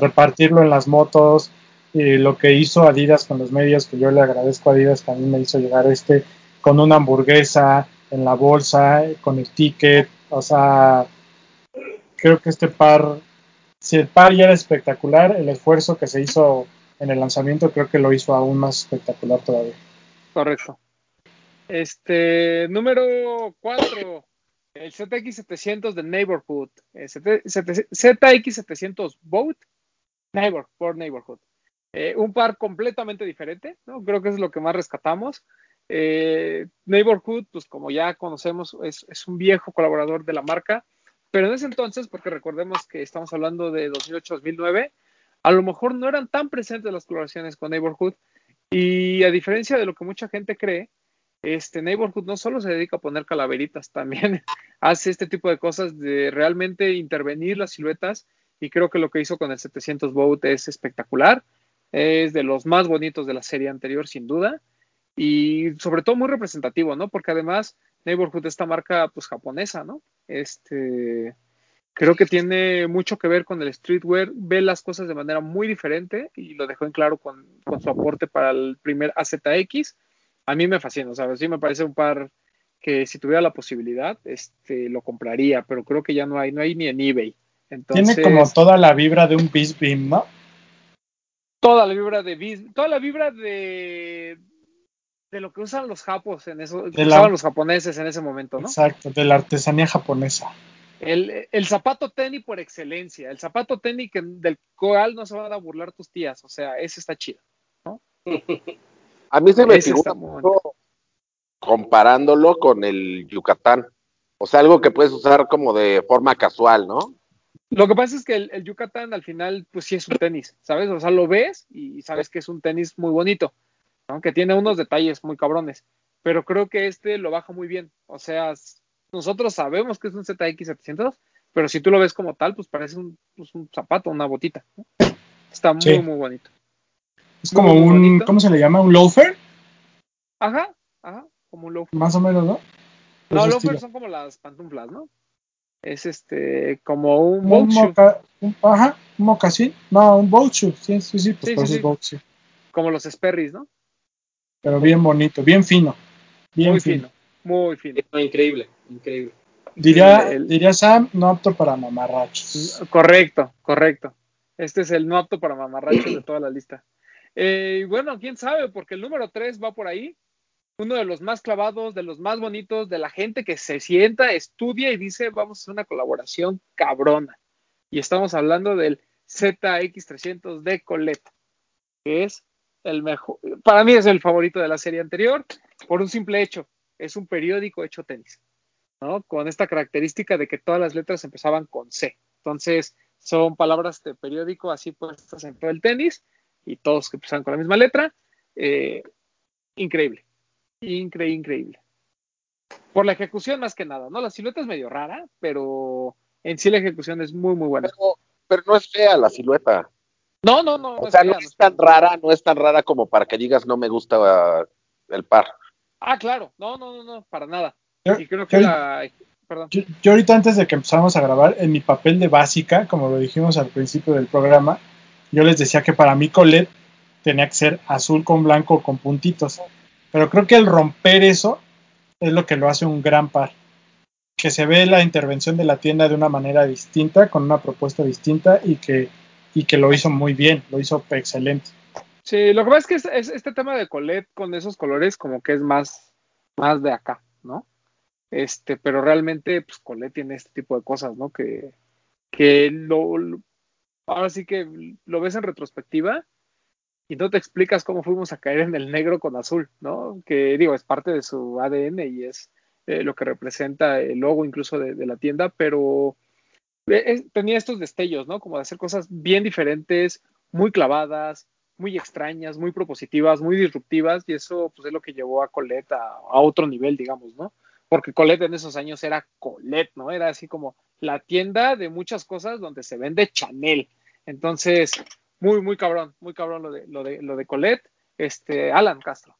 repartirlo en las motos, y lo que hizo Adidas con los medios, que yo le agradezco a Adidas que a mí me hizo llegar este con una hamburguesa en la bolsa, con el ticket, o sea, creo que este par, si el par ya era espectacular, el esfuerzo que se hizo en el lanzamiento creo que lo hizo aún más espectacular todavía. Correcto. Este, número 4, el ZX700 de Neighborhood, ZX700 Boat, Neighbor, por Neighborhood. Eh, un par completamente diferente, ¿no? Creo que es lo que más rescatamos. Eh, Neighborhood, pues como ya conocemos, es, un viejo colaborador de la marca, pero en ese entonces, porque recordemos que estamos hablando de 2008-2009, a lo mejor no eran tan presentes las colaboraciones con Neighborhood y a diferencia de lo que mucha gente cree, este Neighborhood no solo se dedica a poner calaveritas, también hace este tipo de cosas de realmente intervenir las siluetas y creo que lo que hizo con el 700 Boat es espectacular, es de los más bonitos de la serie anterior sin duda y sobre todo muy representativo, ¿no? Porque además Neighborhood esta marca pues japonesa, ¿no? Este creo que tiene mucho que ver con el streetwear, ve las cosas de manera muy diferente y lo dejó en claro con, con su aporte para el primer AZX a mí me fascina, ¿sabes? Sí me parece un par que si tuviera la posibilidad, este, lo compraría, pero creo que ya no hay, no hay ni en eBay. Tiene como toda la vibra de un Beast Beam, ¿no? Toda la vibra de Beast, toda la vibra de de lo que usan los japos en eso, usaban los japoneses en ese momento, ¿no? Exacto, de la artesanía japonesa. El, el zapato tenis por excelencia, el zapato tenis del cual no se van a burlar tus tías, o sea, ese está chido, ¿no? A mí se me figura comparándolo con el Yucatán. O sea, algo que puedes usar como de forma casual, ¿no? Lo que pasa es que el, Yucatán al final, pues sí es un tenis, ¿sabes? O sea, lo ves y sabes que es un tenis muy bonito, ¿no? Que tiene unos detalles muy cabrones. Pero creo que este lo baja muy bien. O sea, nosotros sabemos que es un ZX700, pero si tú lo ves como tal, pues parece un, pues un zapato, una botita. Está muy, muy bonito. Es como un, ¿cómo se le llama? ¿Un loafer? Ajá, ajá, como un loafer. Más o menos, ¿no? No, loafers son como las pantuflas, ¿no? Es este, como un boat un, Ajá, un mocasín. No, un boat shoe. Sí, sí, sí, pues sí, sí, Como los Sperry's, ¿no? pero bien bonito, bien fino. Bien muy fino. muy fino. increíble, increíble. Diría, diría Sam, no apto para mamarrachos. Correcto, correcto. Este es el no apto para mamarrachos de toda la lista. Eh, y bueno, quién sabe, porque el número 3 va por ahí. Uno de los más clavados, de los más bonitos, de la gente que se sienta, estudia y dice, vamos a hacer una colaboración cabrona. Y estamos hablando del ZX300 de Colette, que es el mejor, para mí es el favorito de la serie anterior, por un simple hecho, es un periódico hecho tenis, ¿no? Con esta característica de que todas las letras empezaban con C. Entonces, son palabras de periódico así puestas en todo el tenis y todos que empezaban con la misma letra. Eh, increíble, increíble, increíble. Por la ejecución más que nada, ¿no? La silueta es medio rara, pero en sí la ejecución es muy, muy buena. Pero, no es fea la silueta. No, no, no. O sea, no es tan rara, no es tan rara como para que digas no me gusta uh, el par. Ah, claro, no, no, no, no, para nada. Yo, y creo que la... Perdón. Yo, ahorita antes de que empezáramos a grabar, en mi papel de básica, como lo dijimos al principio del programa, yo les decía que para mí Colette tenía que ser azul con blanco con puntitos. Pero creo que el romper eso es lo que lo hace un gran par. Que se ve la intervención de la tienda de una manera distinta, con una propuesta distinta y que, y que lo hizo muy bien, lo hizo excelente. Sí, lo que pasa es que es, este tema de Colette con esos colores como que es más, más de acá, ¿no? Este, pero realmente, pues Colette tiene este tipo de cosas, ¿no? Que, que lo, ahora sí que lo ves en retrospectiva y no te explicas cómo fuimos a caer en el negro con azul, ¿no? Que digo, es parte de su ADN y es eh, lo que representa el logo incluso de, la tienda, pero eh, tenía estos destellos, ¿no? Como de hacer cosas bien diferentes, muy clavadas, muy extrañas, muy propositivas, muy disruptivas, y eso pues es lo que llevó a Colette a, a otro nivel, digamos, ¿no? Porque Colette en esos años era Colette, ¿no? Era así como la tienda de muchas cosas donde se vende Chanel. Entonces, muy, muy cabrón, muy cabrón lo de, lo de, lo de Colette. Este, Alan Castro.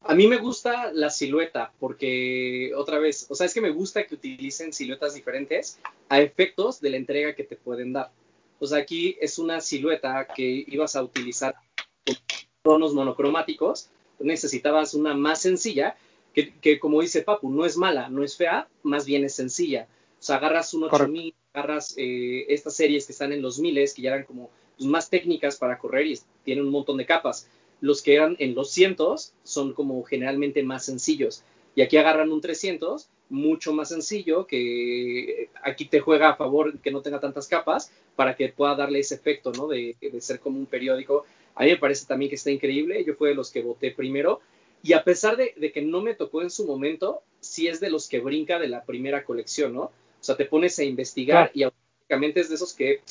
A mí me gusta la silueta porque, otra vez, o sea, es que me gusta que utilicen siluetas diferentes a efectos de la entrega que te pueden dar. O sea, aquí es una silueta que ibas a utilizar con tonos monocromáticos, necesitabas una más sencilla, que, que, como dice Papu, no es mala, no es fea, más bien es sencilla. O sea, agarras un 8000, agarras eh, estas series que están en los miles, que ya eran como pues, más técnicas para correr y tienen un montón de capas. Los que eran en los cientos son como generalmente más sencillos. Y aquí agarran un 300, mucho más sencillo, que aquí te juega a favor que no tenga tantas capas para que pueda darle ese efecto, ¿no? De, de ser como un periódico. A mí me parece también que está increíble. Yo fui de los que voté primero. Y a pesar de, de, que no me tocó en su momento, sí es de los que brinca de la primera colección, ¿no? O sea, te pones a investigar y automáticamente es de esos que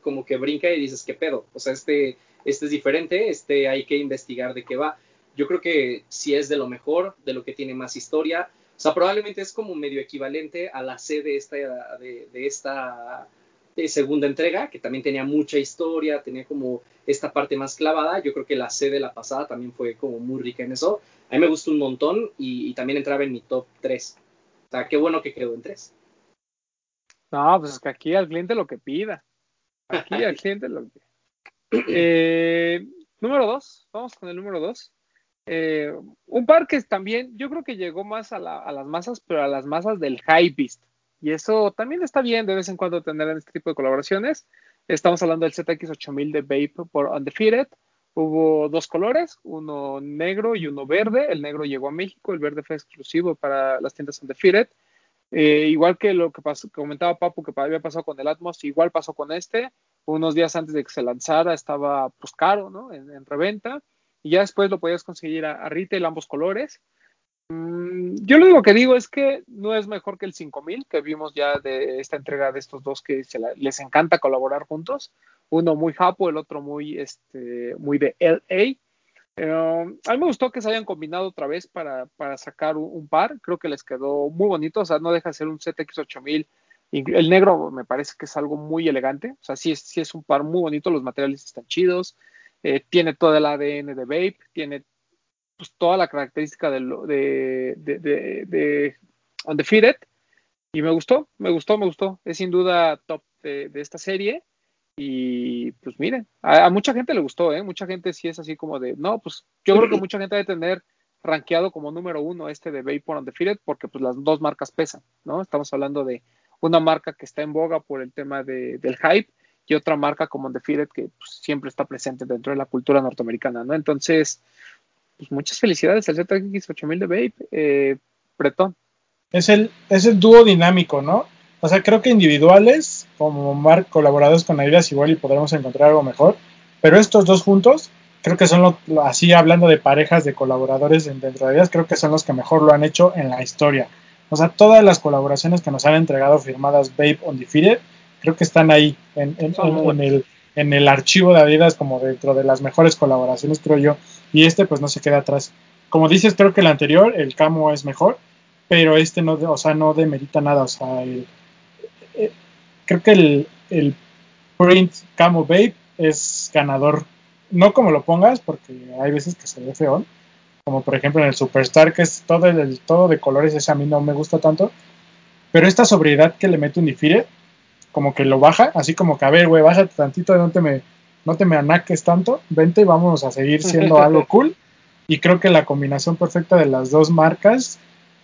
como que brinca y dices, ¿qué pedo? O sea, este, este es diferente, este hay que investigar de qué va. Yo creo que sí es de lo mejor, de lo que tiene más historia. O sea, probablemente es como medio equivalente a la C de esta, de, esta segunda entrega, que también tenía mucha historia, tenía como esta parte más clavada. Yo creo que la C de la pasada también fue como muy rica en eso. A mí me gustó un montón y, y también entraba en mi top 3. O sea, qué bueno que quedó en 3. No, pues es que aquí al cliente lo que pida. Aquí al cliente lo que. Eh, número dos, vamos con el número dos. Eh, un par que también, yo creo que llegó más a, las masas, pero a las masas del high beast. Y eso también está bien de vez en cuando tener este tipo de colaboraciones. Estamos hablando del ZX8000 de Vape por Undefeated. Hubo dos colores, uno negro y uno verde. El negro llegó a México, el verde fue exclusivo para las tiendas Undefeated. Eh, igual que lo que, comentaba Papu que había pasado con el Atmos, igual pasó con este. Unos días antes de que se lanzara estaba pues caro, ¿no? En, reventa. Y ya después lo podías conseguir a, retail ambos colores. Mm, yo lo único que digo es que no es mejor que el 5000 que vimos ya de esta entrega de estos dos que les encanta colaborar juntos. Uno muy japo, el otro muy, este, muy de LA. Eh, a mí me gustó que se hayan combinado otra vez para, sacar un, par. Creo que les quedó muy bonito. O sea, no deja de ser un ZX8000. El negro me parece que es algo muy elegante. O sea, sí es, es un par muy bonito. Los materiales están chidos. Eh, tiene todo el ADN de Vape. Tiene pues, toda la característica de, de, de, de, Undefeated. Y me gustó, me gustó, me gustó. Es sin duda top de, esta serie. Y pues miren, a, mucha gente le gustó, ¿eh? Mucha gente sí es así como de, no, pues yo creo que mucha gente debe tener rankeado como número uno este de Vapor Undefeated porque pues las dos marcas pesan, ¿no? Estamos hablando de una marca que está en boga por el tema de, del hype y otra marca como Undefeated que pues, siempre está presente dentro de la cultura norteamericana, ¿no? Entonces, pues muchas felicidades al ZX8000 de Vape, eh, Bretón. Es el, es el dúo dinámico, ¿no? O sea, creo que individuales, como Mark, colaborados con Adidas, igual y podremos encontrar algo mejor. Pero estos dos juntos, creo que son, lo, así hablando de parejas de colaboradores dentro de Adidas, creo que son los que mejor lo han hecho en la historia. O sea, todas las colaboraciones que nos han entregado firmadas Vape on Defeated, creo que están ahí en, el, en el archivo de Adidas como dentro de las mejores colaboraciones, creo yo. Y este pues no se queda atrás. Como dices, creo que el anterior, el Camo es mejor, pero este no, o sea, no demerita nada. O sea, el, eh, creo que el, el print Camo Babe es ganador. No como lo pongas, porque hay veces que se ve feo, como por ejemplo en el Superstar, que es todo, el, todo de colores, ese a mí no me gusta tanto. Pero esta sobriedad que le mete un Difire, como que lo baja, así como que, a ver, güey, bájate tantito, no te me, no te me anaques tanto, vente y vamos a seguir siendo algo cool. Y creo que la combinación perfecta de las dos marcas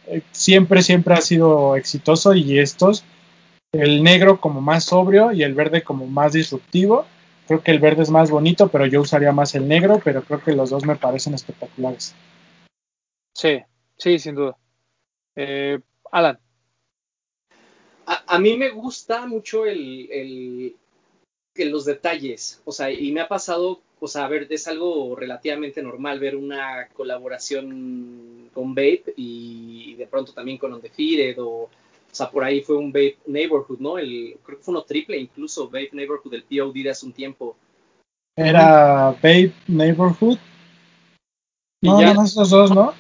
eh, siempre, siempre ha sido exitoso y estos el negro como más sobrio y el verde como más disruptivo. Creo que el verde es más bonito, pero yo usaría más el negro, pero creo que los dos me parecen espectaculares. Sí, sí, sin duda. Eh, Alan. A, mí me gusta mucho el, el, los detalles, o sea, y me ha pasado, o sea, a ver, es algo relativamente normal ver una colaboración con Vape y de pronto también con Undefeated o o sea, por ahí fue un Vape Neighborhood, ¿no? El, creo que fue uno triple, incluso Vape Neighborhood, el POD de hace un tiempo. Era Vape Neighborhood. No, no, esos dos, ¿no?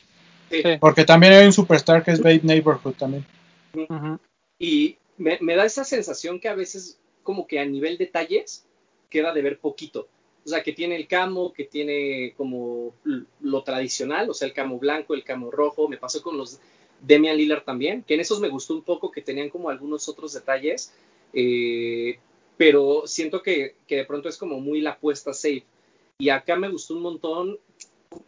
Sí. Porque también hay un Superstar que es Vape Neighborhood también. Y me, me, da esa sensación que a veces, como que a nivel detalles, queda de ver poquito. O sea, que tiene el camo, que tiene como lo tradicional, o sea, el camo blanco, el camo rojo. Me pasó con los Demian Lillard también, que en esos me gustó un poco, que tenían como algunos otros detalles, eh, pero siento que, de pronto es como muy la apuesta safe. Y acá me gustó un montón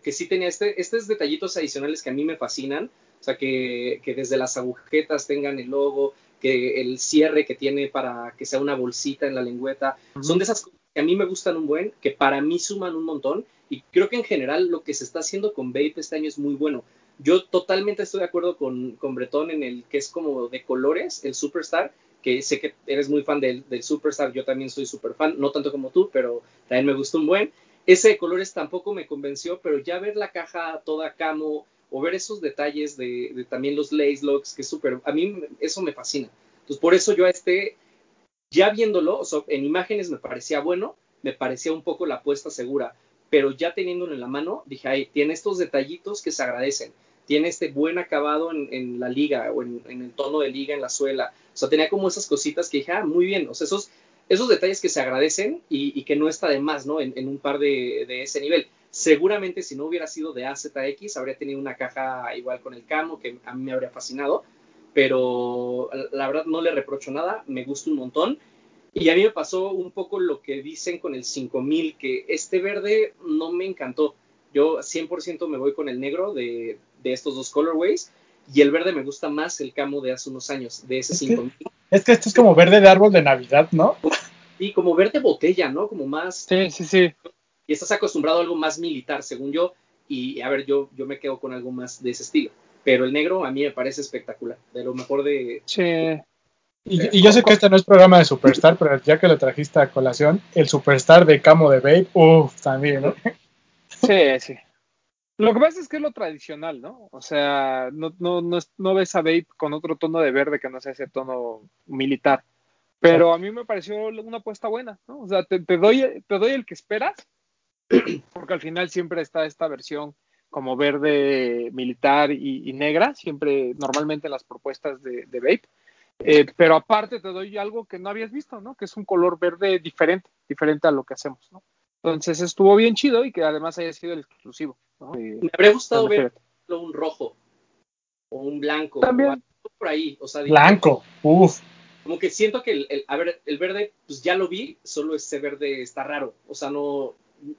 que sí tenía este, estos detallitos adicionales que a mí me fascinan, o sea, que, desde las agujetas tengan el logo, que el cierre que tiene para que sea una bolsita en la lengüeta, son de esas cosas que a mí me gustan un buen, que para mí suman un montón, y creo que en general lo que se está haciendo con Vape este año es muy bueno. Yo totalmente estoy de acuerdo con, con Bretón en el que es como de colores, el Superstar, que sé que eres muy fan del, Superstar, yo también soy súper fan, no tanto como tú, pero también me gustó un buen. Ese de colores tampoco me convenció, pero ya ver la caja toda camo o ver esos detalles de, también los lace locks, que es súper, a mí eso me fascina. Entonces, por eso yo a este, ya viéndolo, en imágenes me parecía bueno, me parecía un poco la apuesta segura, pero ya teniéndolo en la mano, dije, ay, tiene estos detallitos que se agradecen tiene este buen acabado en, la liga o en, el tono de liga en la suela. O sea, tenía como esas cositas que dije, ah, muy bien. O sea, esos, esos detalles que se agradecen y, que no está de más, ¿no? En, un par de, ese nivel. Seguramente si no hubiera sido de AZX, habría tenido una caja igual con el camo, que a mí me habría fascinado. Pero la verdad no le reprocho nada, me gusta un montón. Y a mí me pasó un poco lo que dicen con el 5000, que este verde no me encantó. Yo 100% me voy con el negro de, estos dos colorways y el verde me gusta más el camo de hace unos años, de ese 5000. Es que esto es como verde de árbol de Navidad, ¿no? Y como verde botella, ¿no? Como más... Sí, sí, sí. Y estás acostumbrado a algo más militar, según yo. Y a ver, yo, yo me quedo con algo más de ese estilo. Pero el negro a mí me parece espectacular. De lo mejor de... Sí. Y, yo sé que este no es programa de Superstar, pero ya que lo trajiste a colación, el Superstar de Camo de Babe, uff, también, ¿no? Sí, sí. Lo que pasa es que es lo tradicional, ¿no? O sea, no, no, no, ves a Vape con otro tono de verde que no sea ese tono militar. Pero a mí me pareció una apuesta buena, ¿no? O sea, te, doy, te doy el que esperas, porque al final siempre está esta versión como verde militar y, negra, siempre normalmente en las propuestas de, de Vape. Eh, pero aparte te doy algo que no habías visto, ¿no? Que es un color verde diferente, diferente a lo que hacemos, ¿no? Entonces estuvo bien chido y que además haya sido el exclusivo. Me habría gustado ver un rojo o un blanco. También. por ahí. blanco, uff. como que siento que el, a ver, el verde, pues ya lo vi, solo ese verde está raro. O sea, no,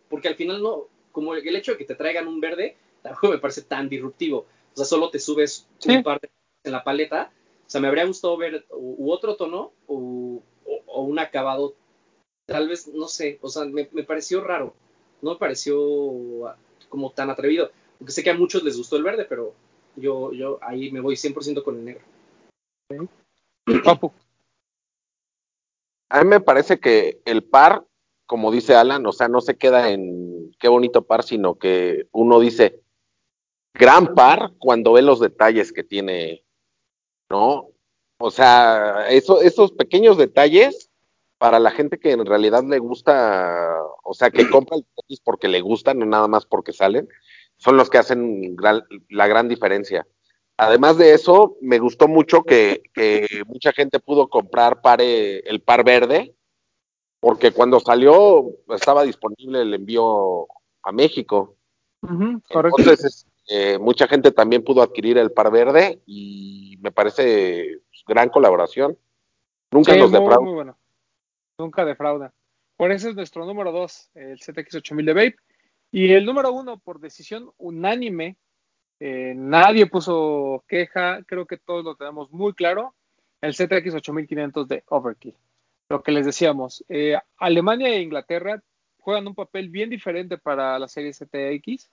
porque al final no, como el, hecho de que te traigan un verde, tampoco me parece tan disruptivo. O sea, solo te subes un par de en la paleta. O sea, me habría gustado ver u, otro tono o, un acabado, tal vez, no sé, o sea, me, pareció raro. No me pareció como tan atrevido. Porque sé que a muchos les gustó el verde, pero yo, yo ahí me voy 100% con el negro. Papu. A mí me parece que el par, como dice Alan, o sea, no se queda en qué bonito par, sino que uno dice gran par cuando ve los detalles que tiene, ¿no? O sea, eso, esos pequeños detalles para la gente que en realidad le gusta, o sea, que compra el tenis porque le gustan, no nada más porque salen, son los que hacen la gran diferencia. Además de eso, me gustó mucho que, mucha gente pudo comprar el par verde, porque cuando salió estaba disponible el envío a México. Entonces, eh, mucha gente también pudo adquirir el par verde y me parece gran colaboración. Nunca nos defrauda. Muy bueno. Nunca defrauda. Por eso es nuestro número 2, el ZX8000 de Vape. Y el número 1, por decisión unánime, eh, nadie puso queja, creo que todos lo tenemos muy claro. El ZX 8500 de Overkill. Lo que les decíamos, eh, Alemania e Inglaterra juegan un papel bien diferente para la serie ZX.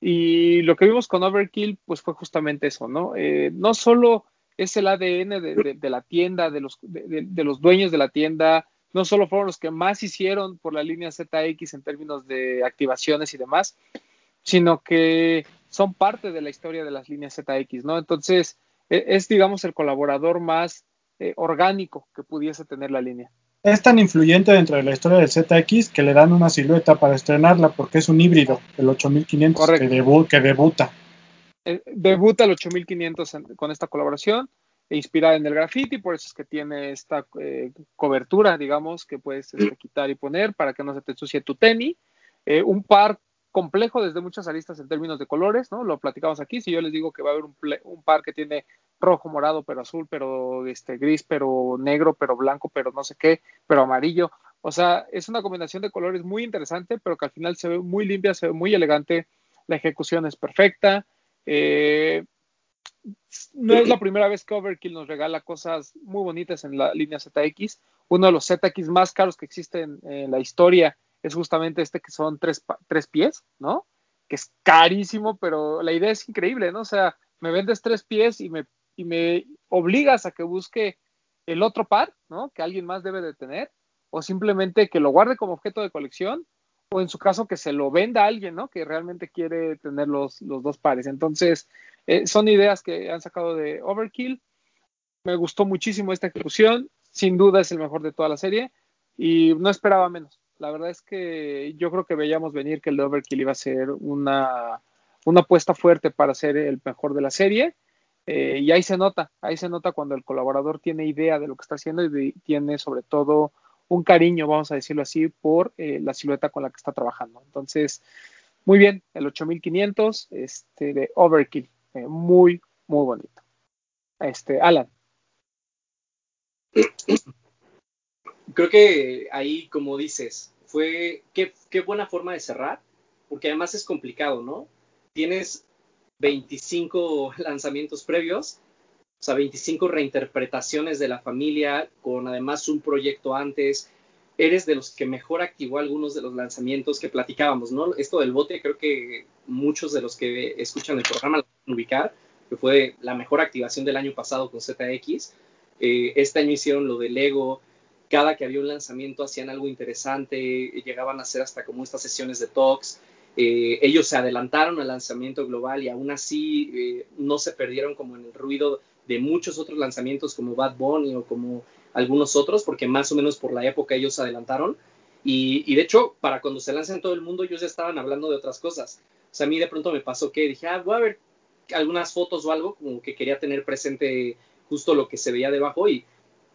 Y lo que vimos con Overkill, pues fue justamente eso, ¿no? Eh, no solo es el ADN de, la tienda, de los, de, los dueños de la tienda, no solo fueron los que más hicieron por la línea ZX en términos de activaciones y demás, sino que son parte de la historia de las líneas ZX, ¿no? Entonces, e, es, digamos, el colaborador más eh, orgánico que pudiese tener la línea. Es tan influyente dentro de la historia del ZX que le dan una silueta para estrenarla porque es un híbrido, el 8500 que, que, debuta. Eh, debuta el 8500 con esta colaboración, inspirada en el graffiti, por eso es que tiene esta eh, cobertura, digamos, que puedes este, quitar y poner para que no se te ensucie tu tenis. un par complejo desde muchas aristas en términos de colores, ¿no? Lo platicamos aquí. Si yo les digo que va a haber un, un par que tiene rojo, morado, pero azul, pero este, gris, pero negro, pero blanco, pero no sé qué, pero amarillo. O sea, es una combinación de colores muy interesante, pero que al final se ve muy limpia, se ve muy elegante. La ejecución es perfecta. Eh, no es la primera vez que Overkill nos regala cosas muy bonitas en la línea ZX. Uno de los ZX más caros que existen en la historia es justamente este que son tres, tres pies, ¿no? Que es carísimo, pero la idea es increíble, ¿no? O sea, me vendes tres pies y me, y me obligas a que busque el otro par, ¿no? Que alguien más debe de tener, o simplemente que lo guarde como objeto de colección, o en su caso que se lo venda a alguien, ¿no? Que realmente quiere tener los, los dos pares. Entonces, eh, son ideas que han sacado de Overkill. Me gustó muchísimo esta ejecución, sin duda es el mejor de toda la serie, y no esperaba menos. La verdad es que yo creo que veíamos venir que el de Overkill iba a ser una, una apuesta fuerte para ser el mejor de la serie. Eh, y ahí se nota, ahí se nota cuando el colaborador tiene idea de lo que está haciendo y tiene sobre todo un cariño, vamos a decirlo así, por eh, la silueta con la que está trabajando. Entonces, muy bien, el 8500 este, de Overkill, muy, muy bonito. Este, Alan creo que ahí, como dices, fue qué, qué buena forma de cerrar, porque además es complicado, ¿no? Tienes 25 lanzamientos previos, o sea, 25 reinterpretaciones de la familia, con además un proyecto antes. Eres de los que mejor activó algunos de los lanzamientos que platicábamos, ¿no? Esto del bote, creo que muchos de los que escuchan el programa ubicar, que fue la mejor activación del año pasado con ZX. Eh, este año hicieron lo del Lego, cada que había un lanzamiento hacían algo interesante, llegaban a hacer hasta como estas sesiones de talks. Eh, ellos se adelantaron al lanzamiento global y aún así eh, no se perdieron como en el ruido de muchos otros lanzamientos como Bad Bunny o como algunos otros, porque más o menos por la época ellos se adelantaron. Y, de hecho, para cuando se lanza en todo el mundo, ellos ya estaban hablando de otras cosas. O sea, a mí de pronto me pasó que dije, ah, voy a ver algunas fotos o algo, como que quería tener presente justo lo que se veía debajo y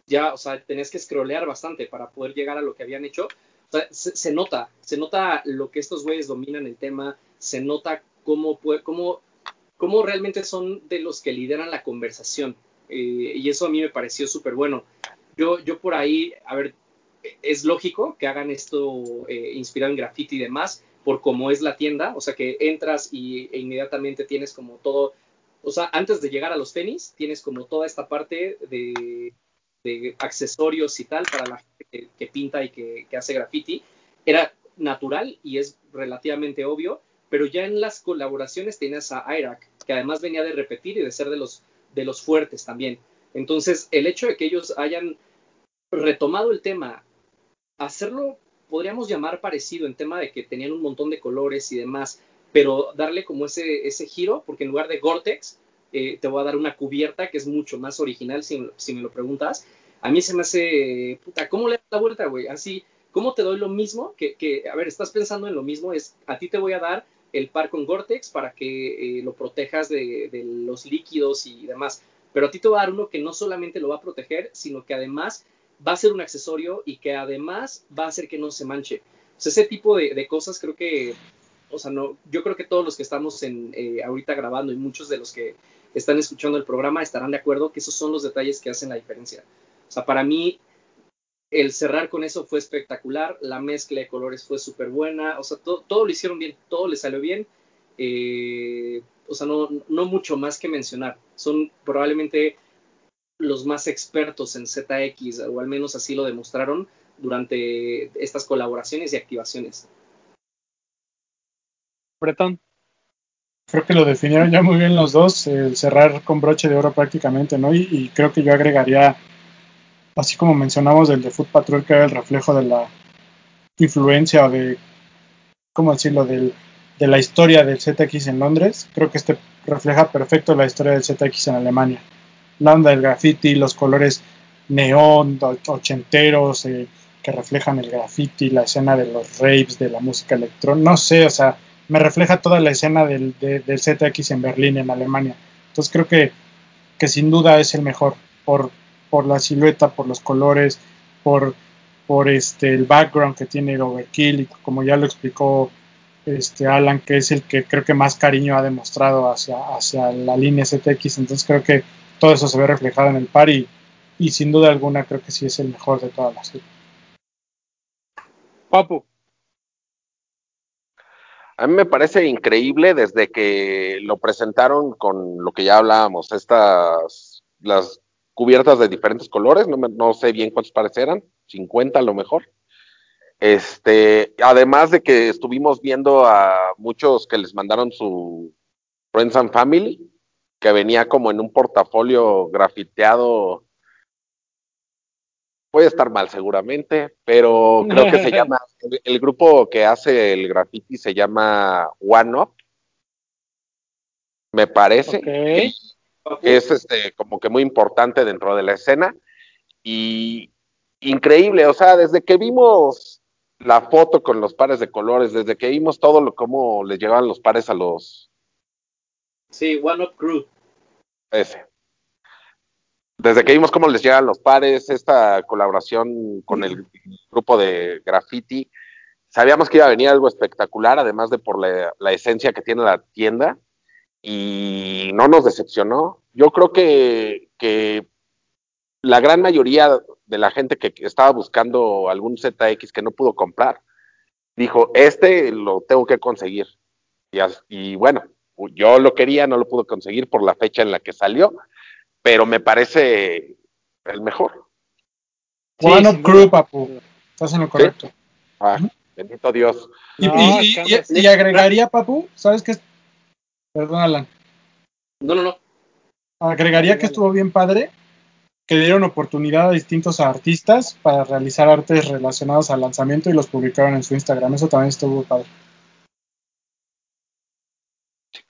ya, o sea, tenías que scrollear bastante para poder llegar a lo que habían hecho. O sea, se, nota, se nota lo que estos güeyes dominan el tema, se nota cómo, cómo, cómo realmente son de los que lideran la conversación. Eh, y eso a mí me pareció súper bueno. yo, yo por ahí, a ver, es lógico que hagan esto eh, inspirado en graffiti y demás, por cómo es la tienda, o sea que entras y, e inmediatamente tienes como todo, o sea, antes de llegar a los tenis, tienes como toda esta parte de, accesorios y tal para la gente que, pinta y que, hace graffiti. Era natural y es relativamente obvio, pero ya en las colaboraciones tienes a IRAC, que además venía de repetir y de ser de los, de los fuertes también. Entonces, el hecho de que ellos hayan retomado el tema, hacerlo podríamos llamar parecido en tema de que tenían un montón de colores y demás, pero darle como ese, ese giro, porque en lugar de Gore-Tex, eh, te voy a dar una cubierta que es mucho más original, si, me lo preguntas. A mí se me hace, puta, ¿cómo le das la vuelta, güey? Así, ¿cómo te doy lo mismo? Que, a ver, estás pensando en lo mismo, es, a ti te voy a dar el par con Gore-Tex para que eh, lo protejas de, de los líquidos y demás, pero a ti te voy a dar uno que no solamente lo va a proteger, sino que además va a ser un accesorio y que además va a hacer que no se manche. O sea, ese tipo de, cosas creo que, o sea, no, yo creo que todos los que estamos en, eh, ahorita grabando y muchos de los que están escuchando el programa estarán de acuerdo que esos son los detalles que hacen la diferencia. O sea, para mí el cerrar con eso fue espectacular, la mezcla de colores fue súper buena, o sea, todo lo hicieron bien, todo le salió bien. Eh, o sea, no, no mucho más que mencionar. Son probablemente los más expertos en ZX, o al menos así lo demostraron durante estas colaboraciones y activaciones. Bretón. Creo que lo definieron ya muy bien los dos, el cerrar con broche de oro prácticamente, ¿no? Y, creo que yo agregaría, así como mencionamos del de Foot Patrol, que era el reflejo de la influencia o de, ¿cómo decirlo?, del, de la historia del ZX en Londres, creo que este refleja perfecto la historia del ZX en Alemania la onda del graffiti, los colores neón, ochenteros, eh, que reflejan el graffiti, la escena de los raves, de la música electrónica, no sé, o sea, me refleja toda la escena del, del ZX en Berlín, en Alemania. Entonces creo que, que sin duda es el mejor, por, por la silueta, por los colores, por, por este, el background que tiene el Overkill, y como ya lo explicó este Alan, que es el que creo que más cariño ha demostrado hacia, hacia la línea ZX, entonces creo que todo eso se ve reflejado en el par y, sin duda alguna creo que sí es el mejor de todas las serie. Papu. A mí me parece increíble desde que lo presentaron con lo que ya hablábamos, estas, las cubiertas de diferentes colores, no, no sé bien cuántos pares eran, 50 a lo mejor. Este, además de que estuvimos viendo a muchos que les mandaron su Friends and Family, que venía como en un portafolio grafiteado. Puede estar mal seguramente, pero creo que se llama, el, grupo que hace el graffiti se llama One Up, me parece. es este, como que muy importante dentro de la escena. Y increíble, o sea, desde que vimos la foto con los pares de colores, desde que vimos todo lo cómo le llegaban los pares a los. Sí, One Up Crew. Ese. Desde que vimos cómo les llegan los pares, esta colaboración con el grupo de graffiti, sabíamos que iba a venir algo espectacular, además de por la, esencia que tiene la tienda, y no nos decepcionó. Yo creo que, que la gran mayoría de la gente que estaba buscando algún ZX que no pudo comprar, dijo, este lo tengo que conseguir. Y bueno, yo lo quería, no lo pude conseguir por la fecha en la que salió, pero me parece el mejor. One Crew, papu. Estás en lo correcto. Ah, bendito Dios. Y, agregaría, papu, ¿sabes qué? Perdón, Alan. No, no, no. Agregaría que estuvo bien padre que dieron oportunidad a distintos artistas para realizar artes relacionados al lanzamiento y los publicaron en su Instagram. Eso también estuvo padre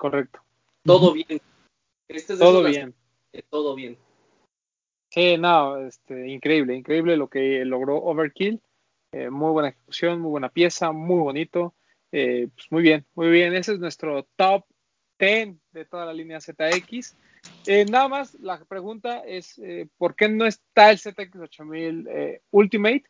correcto. Todo bien. Este todo bien. todo bien. Sí, no, este, increíble, increíble lo que logró Overkill. Eh, muy buena ejecución, muy buena pieza, muy bonito. Eh, pues muy bien, muy bien. Ese es nuestro top 10 de toda la línea ZX. Eh, nada más, la pregunta es, ¿por qué no está el ZX 8000 Ultimate,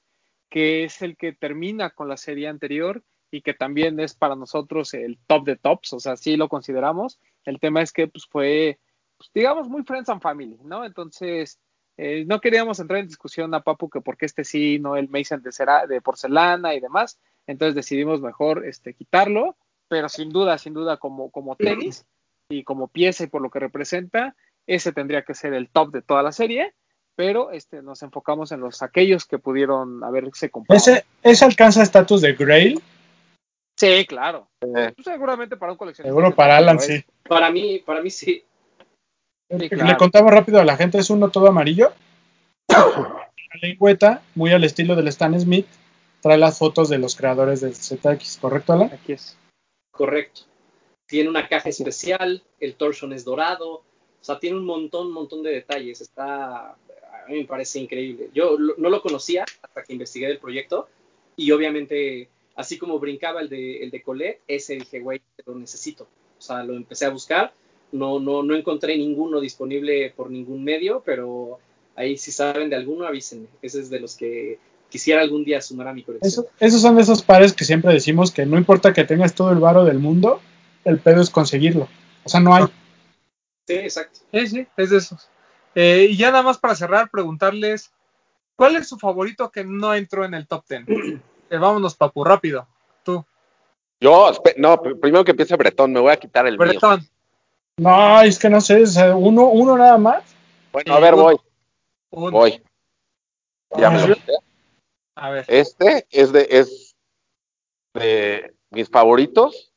que es el que termina con la serie anterior? Y que también es para nosotros el top de tops, o sea, sí lo consideramos. El tema es que pues fue, pues, digamos, muy friends and family, ¿no? Entonces, Eh, no queríamos entrar en discusión a Papu que porque este sí, no el Mason de, cera, de porcelana y demás, entonces decidimos mejor este, quitarlo, pero sin duda, sin duda como, como tenis y como pieza y por lo que representa, ese tendría que ser el top de toda la serie, pero este, nos enfocamos en los aquellos que pudieron haberse comprado. ¿Ese, ese alcanza estatus de Grail? Sí, claro. Eh. Seguramente para un coleccionista. Seguro para Alan, sí. Para mí, para mí sí. Le contamos rápido a la gente, es uno todo amarillo. La lengüeta, muy al estilo del Stan Smith, trae las fotos de los creadores del ZX, ¿correcto, Alan? Aquí es. Correcto. Tiene una caja especial, el torsion es dorado, o sea, tiene un montón, un montón de detalles. Está, a mí me parece increíble. Yo no lo conocía hasta que investigué el proyecto y obviamente, así como brincaba el de, el de Colette, ese dije, güey, lo necesito. O sea, lo empecé a buscar no, no, no encontré ninguno disponible por ningún medio, pero ahí si saben de alguno, avísenme. Ese es de los que quisiera algún día sumar a mi colección. esos son de esos pares que siempre decimos que no importa que tengas todo el varo del mundo, el pedo es conseguirlo. O sea, no hay. Sí, exacto. Sí, sí, es de esos. Eh, y ya nada más para cerrar, preguntarles, ¿cuál es su favorito que no entró en el top 10? Eh, vámonos, papu, rápido. Tú. Yo, no, primero que empiece Bretón, me voy a quitar el Bretón. No, es que no sé, uno, uno nada más. Bueno, a ver, voy. Voy. Ya me lo A ver. Este es de, es de mis favoritos.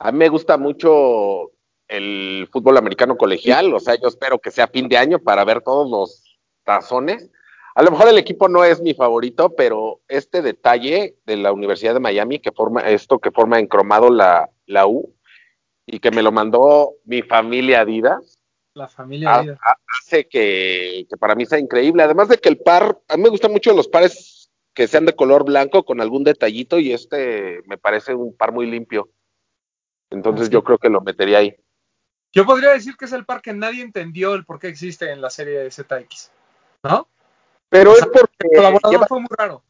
A mí me gusta mucho el fútbol americano colegial, o sea, yo espero que sea fin de año para ver todos los tazones. A lo mejor el equipo no es mi favorito, pero este detalle de la Universidad de Miami, que forma esto que forma en cromado la, la U, y que me lo mandó mi familia Adidas. La familia Adidas. hace que, para mí sea increíble. Además de que el par, a mí me gustan mucho los pares que sean de color blanco con algún detallito y este me parece un par muy limpio. Entonces yo creo que lo metería ahí. Yo podría decir que es el par que nadie entendió el por qué existe en la serie de ZX, ¿no? Pero es porque el colaborador fue muy raro.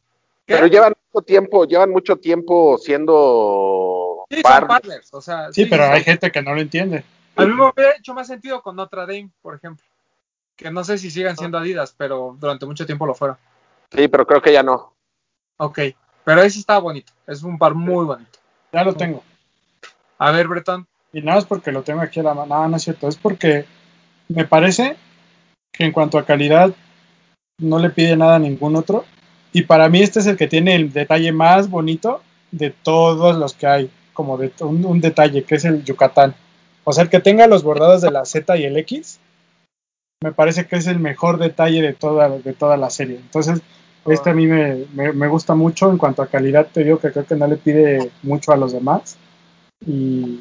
Pero llevan mucho tiempo, llevan mucho tiempo siendo Sí, son partners, o sea. Sí, pero hay gente que no lo entiende. A mí me hubiera hecho más sentido con Notre Dame, por ejemplo. Que no sé si sigan siendo Adidas, pero durante mucho tiempo lo fueron. Sí, pero creo que ya no. Ok, pero ese está bonito. Es un par muy bonito. Ya lo tengo. A ver, Bretón. Y nada es porque lo tengo aquí a la mano. No, no es cierto. Es porque me parece que en cuanto a calidad no le pide nada a ningún otro. Y para mí este es el que tiene el detalle más bonito de todos los que hay como de un, detalle, que es el Yucatán. O sea, el que tenga los bordados de la Z y el X, me parece que es el mejor detalle de toda, de toda la serie. Entonces, este a mí me, me, gusta mucho. En cuanto a calidad, te digo que creo que no le pide mucho a los demás. Y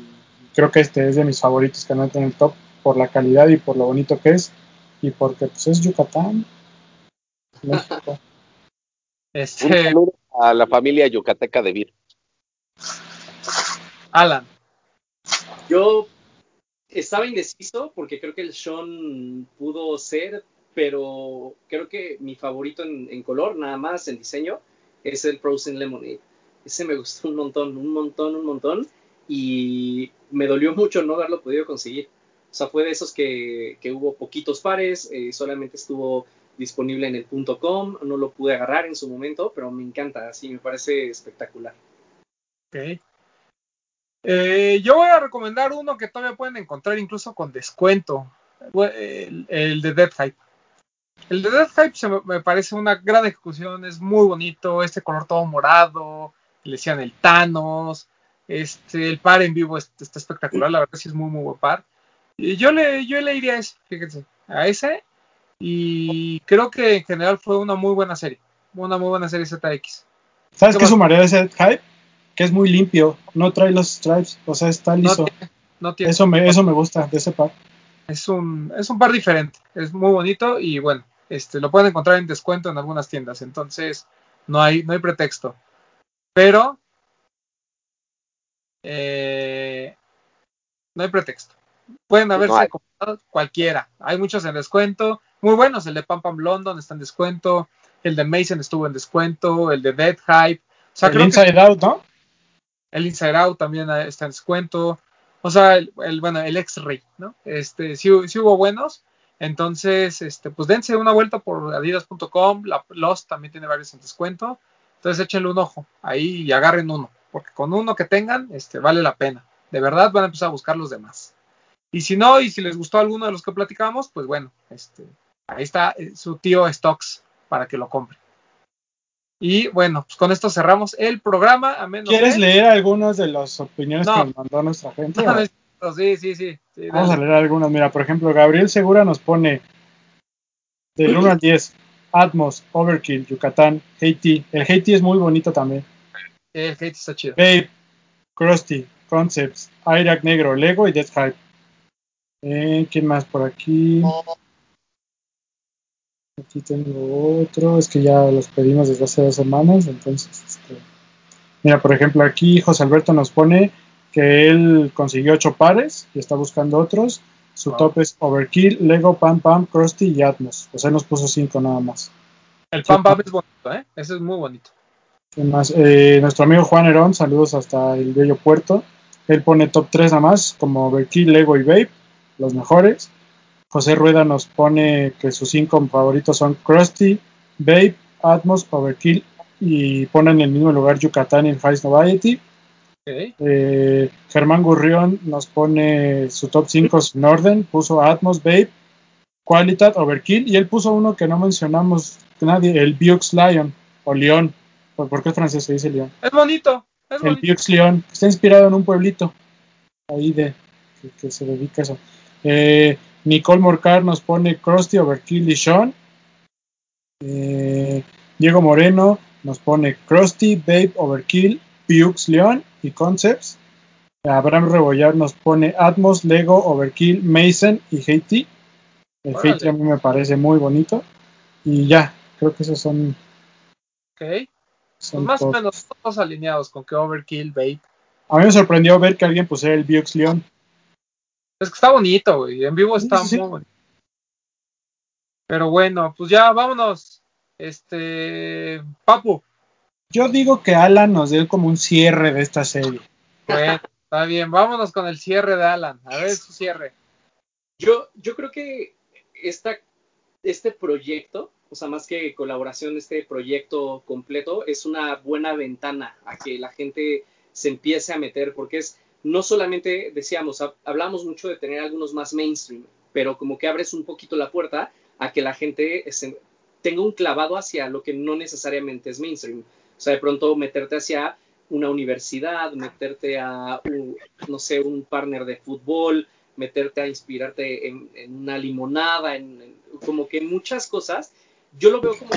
creo que este es de mis favoritos que no en el top por la calidad y por lo bonito que es. Y porque pues es Yucatán. Este... Un saludo a la familia yucateca de Vir. Alan. Yo estaba indeciso porque creo que el Sean pudo ser, pero creo que mi favorito en, color, nada más en diseño, es el Frozen Lemonade. Ese me gustó un montón, un montón, un montón. Y me dolió mucho no haberlo podido conseguir. O sea, fue de esos que, hubo poquitos pares, eh, solamente estuvo disponible en el .com, no lo pude agarrar en su momento, pero me encanta, así me parece espectacular. Ok. Eh, yo voy a recomendar uno que todavía pueden encontrar incluso con descuento, el, de Dead Hype. El de Dead Hype me, parece una gran ejecución, es muy bonito, este color todo morado, le decían el Thanos, este, el par en vivo está, espectacular, la verdad sí es muy muy buen par. Y yo le, yo le iría a ese, fíjense, a ese, y creo que en general fue una muy buena serie, una muy buena serie ZX. ¿Sabes qué sumaría ese Hype? que es muy limpio, no trae los stripes, o sea, está liso. No tiene, Eso, me, eso me gusta de ese par. Es un, es un par diferente, es muy bonito y bueno, este, lo pueden encontrar en descuento en algunas tiendas, entonces no hay, no hay pretexto. Pero eh, no hay pretexto. Pueden haberse comprado cualquiera. Hay muchos en descuento, muy buenos. El de Pam Pam London está en descuento, el de Mason estuvo en descuento, el de Dead Hype. O el Inside Out, ¿no? el Inside Out también está en descuento, o sea, el, bueno, el X-Ray, ¿no? Este, sí, sí, hubo buenos, Entonces, este, pues dense una vuelta por adidas.com, la Lost también tiene varios en descuento. Entonces échenle un ojo ahí y agarren uno, porque con uno que tengan, este, vale la pena. De verdad van a empezar a buscar los demás. Y si no, y si les gustó alguno de los que platicamos, pues bueno, este, ahí está eh, su tío Stocks para que lo compre. Y bueno, pues con esto cerramos el programa. A menos ¿Quieres leer algunas de las opiniones que nos mandó nuestra gente? sí, sí, sí, Vamos a leer algunas. Mira, por ejemplo, Gabriel Segura nos pone del 1 al 10. Atmos, Overkill, Yucatán, Haiti. El Haiti es muy bonito también. El Haiti está chido. Babe, Krusty, Concepts, Irak Negro, Lego y Death Hype. Eh, ¿Quién más por aquí? Aquí tengo otro, es que ya los pedimos desde hace dos semanas, entonces, este, mira, por ejemplo, aquí José Alberto nos pone que él consiguió ocho pares y está buscando otros. Su top es Overkill, Lego, Pam Pam, Krusty y Atmos. O sea, nos puso cinco nada más. El Pam Pam es bonito, ¿eh? Ese es muy bonito. ¿Qué más? Eh, nuestro amigo Juan Herón, saludos hasta el bello puerto. Él pone top 3 nada más, como Overkill, Lego y Babe, los mejores. José Rueda nos pone que sus cinco favoritos son Krusty, Babe, Atmos, Overkill y ponen en el mismo lugar Yucatán y High Noviety. Eh, Germán Gurrión nos pone su top 5 sin orden, puso Atmos, Babe, Qualitat, Overkill y él puso uno que no mencionamos nadie, el Bux Lion o León, porque es francés se dice León. Es bonito. el Bux León, está inspirado en un pueblito ahí de que, se dedica a eso. Eh, Nicole Morcar nos pone Krusty, Overkill y Sean. Eh, Diego Moreno nos pone Krusty, Babe, Overkill, Pux León y Concepts. Abraham Rebollar nos pone Atmos, Lego, Overkill, Mason y Haiti. El Haiti a mí me parece muy bonito. Y ya, creo que esos son. Ok. Son pues más o menos todos alineados con que Overkill, Babe. A mí me sorprendió ver que alguien pusiera el Bux León. Es que está bonito, güey. En vivo está muy bonito. Pero bueno, pues ya vámonos. Este, Papu. Yo digo que Alan nos dé como un cierre de esta serie. Bueno, está bien. Vámonos con el cierre de Alan. A ver su cierre. Yo, yo creo que esta, este proyecto, o sea, más que colaboración, este proyecto completo es una buena ventana a que la gente se empiece a meter, porque es no solamente decíamos, hablamos mucho de tener algunos más mainstream, pero como que abres un poquito la puerta a que la gente tenga un clavado hacia lo que no necesariamente es mainstream. O sea, de pronto meterte hacia una universidad, meterte a, un, no sé, un partner de fútbol, meterte a inspirarte en, una limonada, en, como que muchas cosas. Yo lo veo como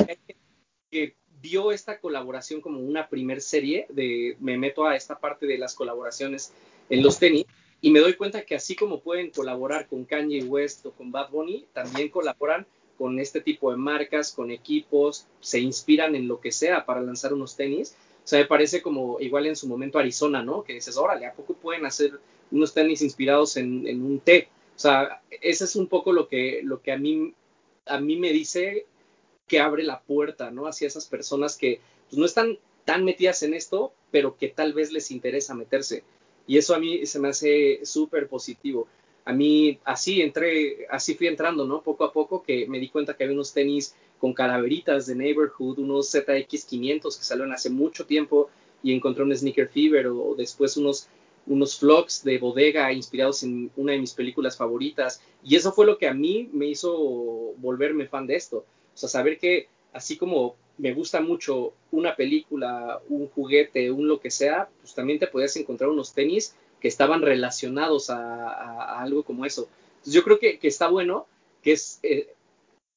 que vio esta colaboración como una primer serie de, me meto a esta parte de las colaboraciones en los tenis y me doy cuenta que así como pueden colaborar con Kanye West o con Bad Bunny, también colaboran con este tipo de marcas, con equipos, se inspiran en lo que sea para lanzar unos tenis. O sea, me parece como igual en su momento Arizona, ¿no? Que dices, órale, ¿a poco pueden hacer unos tenis inspirados en, un té? O sea, ese es un poco lo que, lo que a, mí, a mí me dice que abre la puerta, ¿no? Hacia esas personas que pues, no están tan metidas en esto, pero que tal vez les interesa meterse. Y eso a mí se me hace súper positivo. A mí así entré, así fui entrando, ¿no? Poco a poco que me di cuenta que había unos tenis con calaveritas de Neighborhood, unos ZX500 que salieron hace mucho tiempo y encontré un Sneaker Fever o después unos unos de bodega inspirados en una de mis películas favoritas. Y eso fue lo que a mí me hizo volverme fan de esto. O sea, saber que así como me gusta mucho una película, un juguete, un lo que sea, pues también te podías encontrar unos tenis que estaban relacionados a, algo como eso. Entonces yo creo que, está bueno, que es, eh,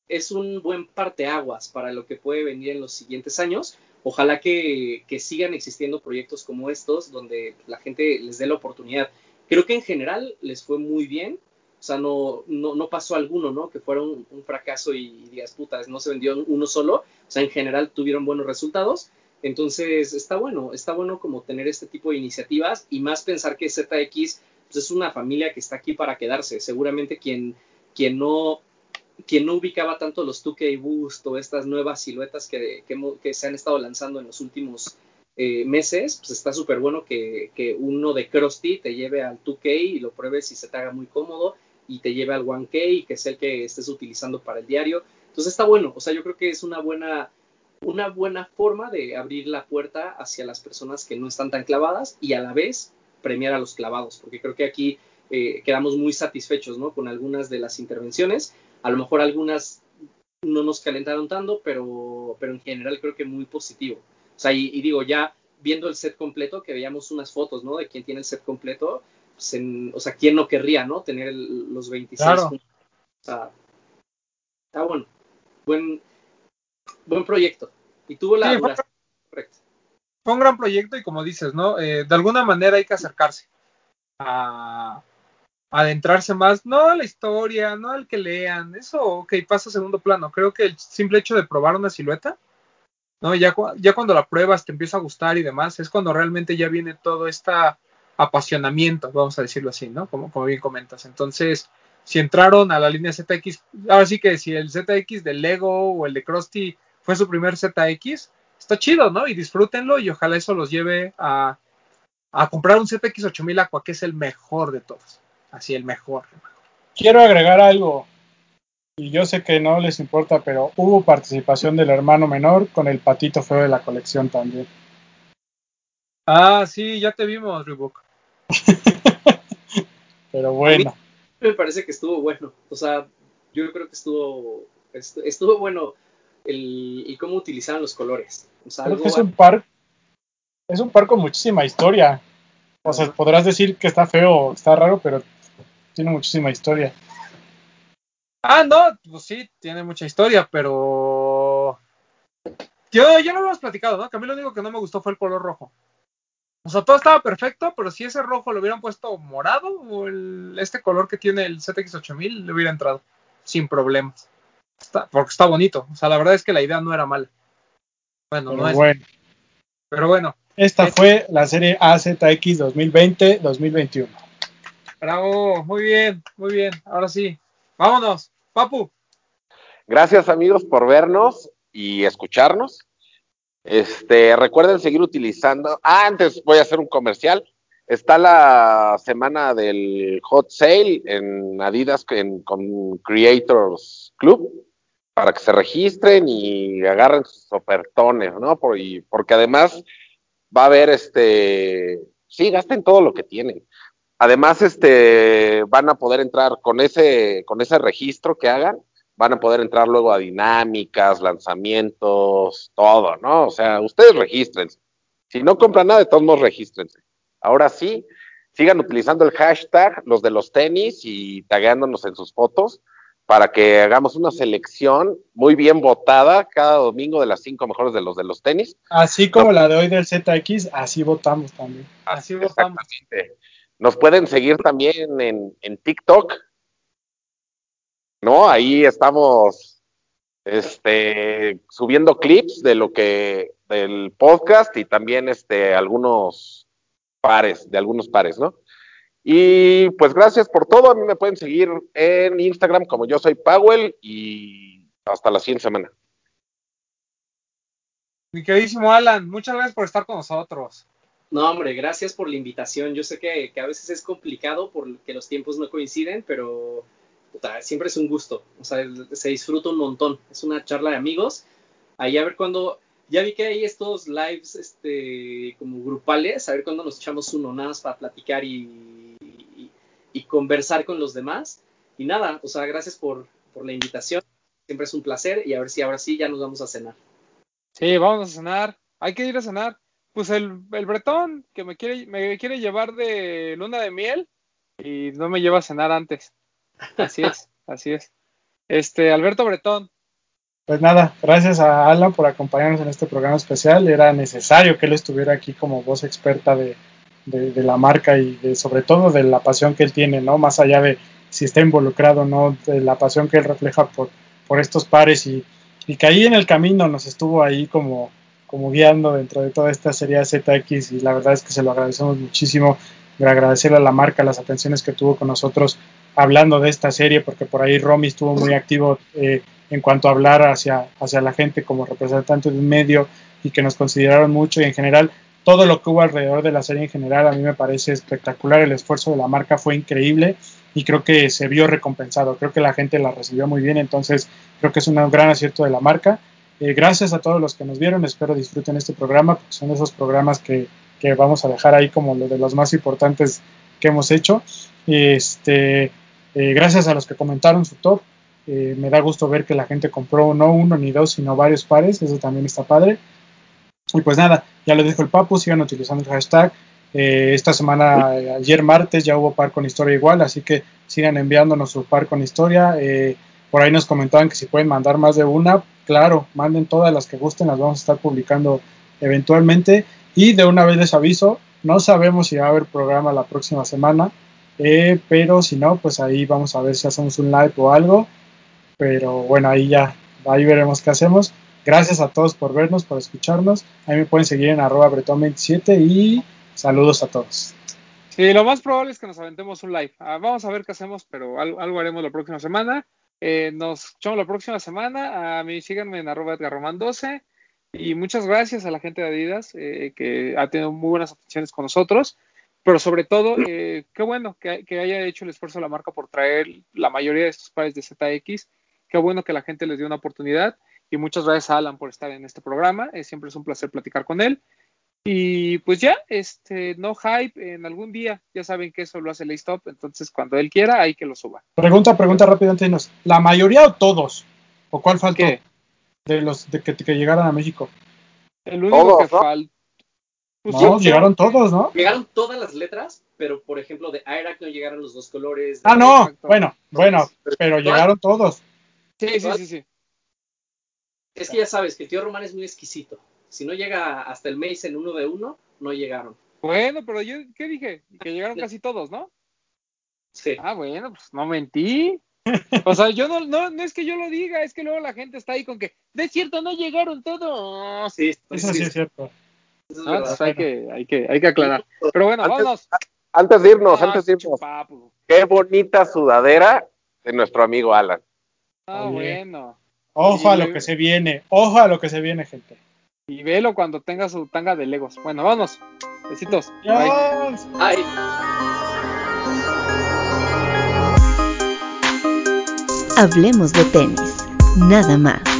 es un buen parteaguas para lo que puede venir en los siguientes años. Ojalá que, que sigan existiendo proyectos como estos, donde la gente les dé la oportunidad. Creo que en general les fue muy bien, o sea, no, no, pasó alguno, ¿no? Que fuera un, fracaso y, digas, putas, no se vendió uno solo. O sea, en general tuvieron buenos resultados. Entonces, está bueno, está bueno como tener este tipo de iniciativas y más pensar que ZX pues, es una familia que está aquí para quedarse. Seguramente quien, quien, no, quien no ubicaba tanto los 2K Boost o estas nuevas siluetas que, que, se han estado lanzando en los últimos eh, meses, pues está súper bueno que, que, uno de Krusty te lleve al 2K y lo pruebes y se te haga muy cómodo y te lleve al 1K y que sea el que estés utilizando para el diario. Entonces está bueno, o sea, yo creo que es una buena, una buena forma de abrir la puerta hacia las personas que no están tan clavadas y a la vez premiar a los clavados, porque creo que aquí eh, quedamos muy satisfechos ¿no? con algunas de las intervenciones. A lo mejor algunas no nos calentaron tanto, pero, pero en general creo que muy positivo. O sea, y, digo, ya viendo el set completo, que veíamos unas fotos, ¿no? De quien tiene el set completo, pues o sea, ¿quién no querría, ¿no? Tener los 26 O sea, está bueno. Buen, buen proyecto. Y tuvo la duración. Correcto. Fue un gran proyecto y como dices, ¿no? Eh, de alguna manera hay que acercarse a, adentrarse más, no a la historia, no al que lean, eso, ok, pasa a segundo plano. Creo que el simple hecho de probar una silueta, ¿no? Ya, ya cuando la pruebas te empieza a gustar y demás, es cuando realmente ya viene todo este apasionamiento, vamos a decirlo así, ¿no? Como, como bien comentas. Entonces, si entraron a la línea ZX, ahora sí que si el ZX del Lego o el de Krusty fue su primer ZX, está chido, ¿no? Y disfrútenlo y ojalá eso los lleve a, a comprar un ZX 8000 Aqua, que es el mejor de todos así el mejor. Quiero agregar algo, y yo sé que no les importa, pero hubo participación del hermano menor con el patito feo de la colección también. Ah, sí, ya te vimos, Reebok. pero bueno. me parece que estuvo bueno. O sea, yo creo que estuvo, estuvo bueno el, cómo utilizaron los colores. creo que es un par, es un par con muchísima historia. O sea, podrás decir que está feo, está raro, pero tiene muchísima historia. Ah, no, pues sí, tiene mucha historia, pero yo ya lo habíamos platicado, ¿no? Que a mí lo único que no me gustó fue el color rojo. O sea, todo estaba perfecto, pero si ese rojo lo hubieran puesto morado o el, este color que tiene el ZX8000 le hubiera entrado sin problemas. porque está bonito. O sea, la verdad es que la idea no era mala. Bueno, no es. Bueno. Pero bueno. Esta fue la serie AZX 2020-2021. Bravo, muy bien, muy bien. Ahora sí, vámonos. Papu. Gracias amigos por vernos y escucharnos. Este, recuerden seguir utilizando. Ah, antes voy a hacer un comercial. Está la semana del hot sale en Adidas con Creators Club para que se registren y agarren sus ofertones, ¿no? porque además va a haber este, sí, gasten todo lo que tienen. Además, este, van a poder entrar con ese, con ese registro que hagan, van a poder entrar luego a dinámicas, lanzamientos, todo, ¿no? O sea, ustedes regístrense. Si no compran nada, de todos modos regístrense. Ahora sí, sigan utilizando el hashtag, los de los tenis, y tagueándonos en sus fotos para que hagamos una selección muy bien votada cada domingo de las cinco mejores de los de los tenis. Así como la de hoy del ZX, así votamos también. Así votamos. Nos pueden seguir también en, en TikTok, ¿no? Ahí estamos este, subiendo clips de lo que, del podcast y también este, algunos pares, de algunos pares, ¿no? Y pues gracias por todo. A mí me pueden seguir en Instagram como yo soy Powell y hasta la siguiente semana. Mi queridísimo Alan, muchas gracias por estar con nosotros. No, hombre, gracias por la invitación. Yo sé que, a veces es complicado porque los tiempos no coinciden, pero siempre es un gusto. O sea, se disfruta un montón. Es una charla de amigos. Ahí a ver cuándo. Ya vi que hay estos lives este, como grupales. A ver cuándo nos echamos uno nada más para platicar y, y, conversar con los demás. Y nada, o sea, gracias por, por la invitación. Siempre es un placer y a ver si ahora sí ya nos vamos a cenar. Sí, vamos a cenar. Hay que ir a cenar. Pues el, el bretón que me quiere, me quiere llevar de luna de miel y no me lleva a cenar antes. Así es, así es. Este, Alberto Bretón. Pues nada, gracias a Alan por acompañarnos en este programa especial. Era necesario que él estuviera aquí como voz experta de, de, la marca y de, sobre todo de la pasión que él tiene, ¿no? Más allá de si está involucrado o no, de la pasión que él refleja por, por estos pares y, y que ahí en el camino nos estuvo ahí como como guiando dentro de toda esta serie ZX y la verdad es que se lo agradecemos muchísimo. Agradecerle a la marca las atenciones que tuvo con nosotros hablando de esta serie, porque por ahí Romy estuvo muy activo eh, en cuanto a hablar hacia, hacia la gente como representante de un medio y que nos consideraron mucho y en general todo lo que hubo alrededor de la serie en general a mí me parece espectacular, el esfuerzo de la marca fue increíble y creo que se vio recompensado, creo que la gente la recibió muy bien, entonces creo que es un gran acierto de la marca. Eh, gracias a todos los que nos vieron, espero disfruten este programa, porque son esos programas que, que vamos a dejar ahí como lo de los más importantes que hemos hecho. Este, eh, gracias a los que comentaron su top, eh, me da gusto ver que la gente compró no uno ni dos, sino varios pares, eso también está padre. Y pues nada, ya lo dijo el Papu, sigan utilizando el hashtag. Eh, esta semana, ayer martes, ya hubo par con historia igual, así que sigan enviándonos su par con historia. por ahí nos comentaban que si pueden mandar más de una, claro, manden todas las que gusten, las vamos a estar publicando eventualmente. Y de una vez les aviso, no sabemos si va a haber programa la próxima semana, eh, pero si no, pues ahí vamos a ver si hacemos un live o algo. Pero bueno, ahí ya, ahí veremos qué hacemos. Gracias a todos por vernos, por escucharnos. Ahí me pueden seguir en arroba bretón27 y saludos a todos. Sí, lo más probable es que nos aventemos un live. Ah, vamos a ver qué hacemos, pero algo, haremos la próxima semana. Eh, nos escuchamos la próxima semana. A mí síganme en arroba Román 12 Y muchas gracias a la gente de Adidas eh, que ha tenido muy buenas atenciones con nosotros. Pero sobre todo, eh, qué bueno que, haya hecho el esfuerzo la marca por traer la mayoría de estos pares de ZX. Qué bueno que la gente les dio una oportunidad. Y muchas gracias a Alan por estar en este programa. Eh, siempre es un placer platicar con él. Y pues ya, este, no hype, en algún día, ya saben que eso lo hace el stop entonces cuando él quiera, hay que lo suba. Pregunta, pregunta rápidamente, ¿la mayoría o todos? ¿O cuál faltó? De los de que, que llegaran a México. El único que faltó pues no, llegaron todos, ¿no? Llegaron todas las letras, pero por ejemplo de Irak no llegaron los dos colores. Ah, no, bueno, bueno, pero llegaron todos. Sí, sí, sí, sí. Es que ya sabes que el tío Román es muy exquisito. Si no llega hasta el mes en uno de uno, no llegaron. Bueno, pero yo, ¿qué dije? Que llegaron casi todos, ¿no? Sí. Ah, bueno, pues no mentí. O sea, yo no, no, no es que yo lo diga, es que luego la gente está ahí con que, de cierto, no llegaron todos. Sí, eso sí es cierto. Pues hay, que, hay, que, hay que aclarar. Pero bueno, antes, vámonos. Antes de irnos, ah, antes de irnos. Qué bonita sudadera de nuestro amigo Alan. Ah, bueno. Ojo a lo que se viene, ojo a lo que se viene, gente. Y velo cuando tenga su tanga de Legos. Bueno, vámonos. Besitos. Bye. Hablemos de tenis, nada más.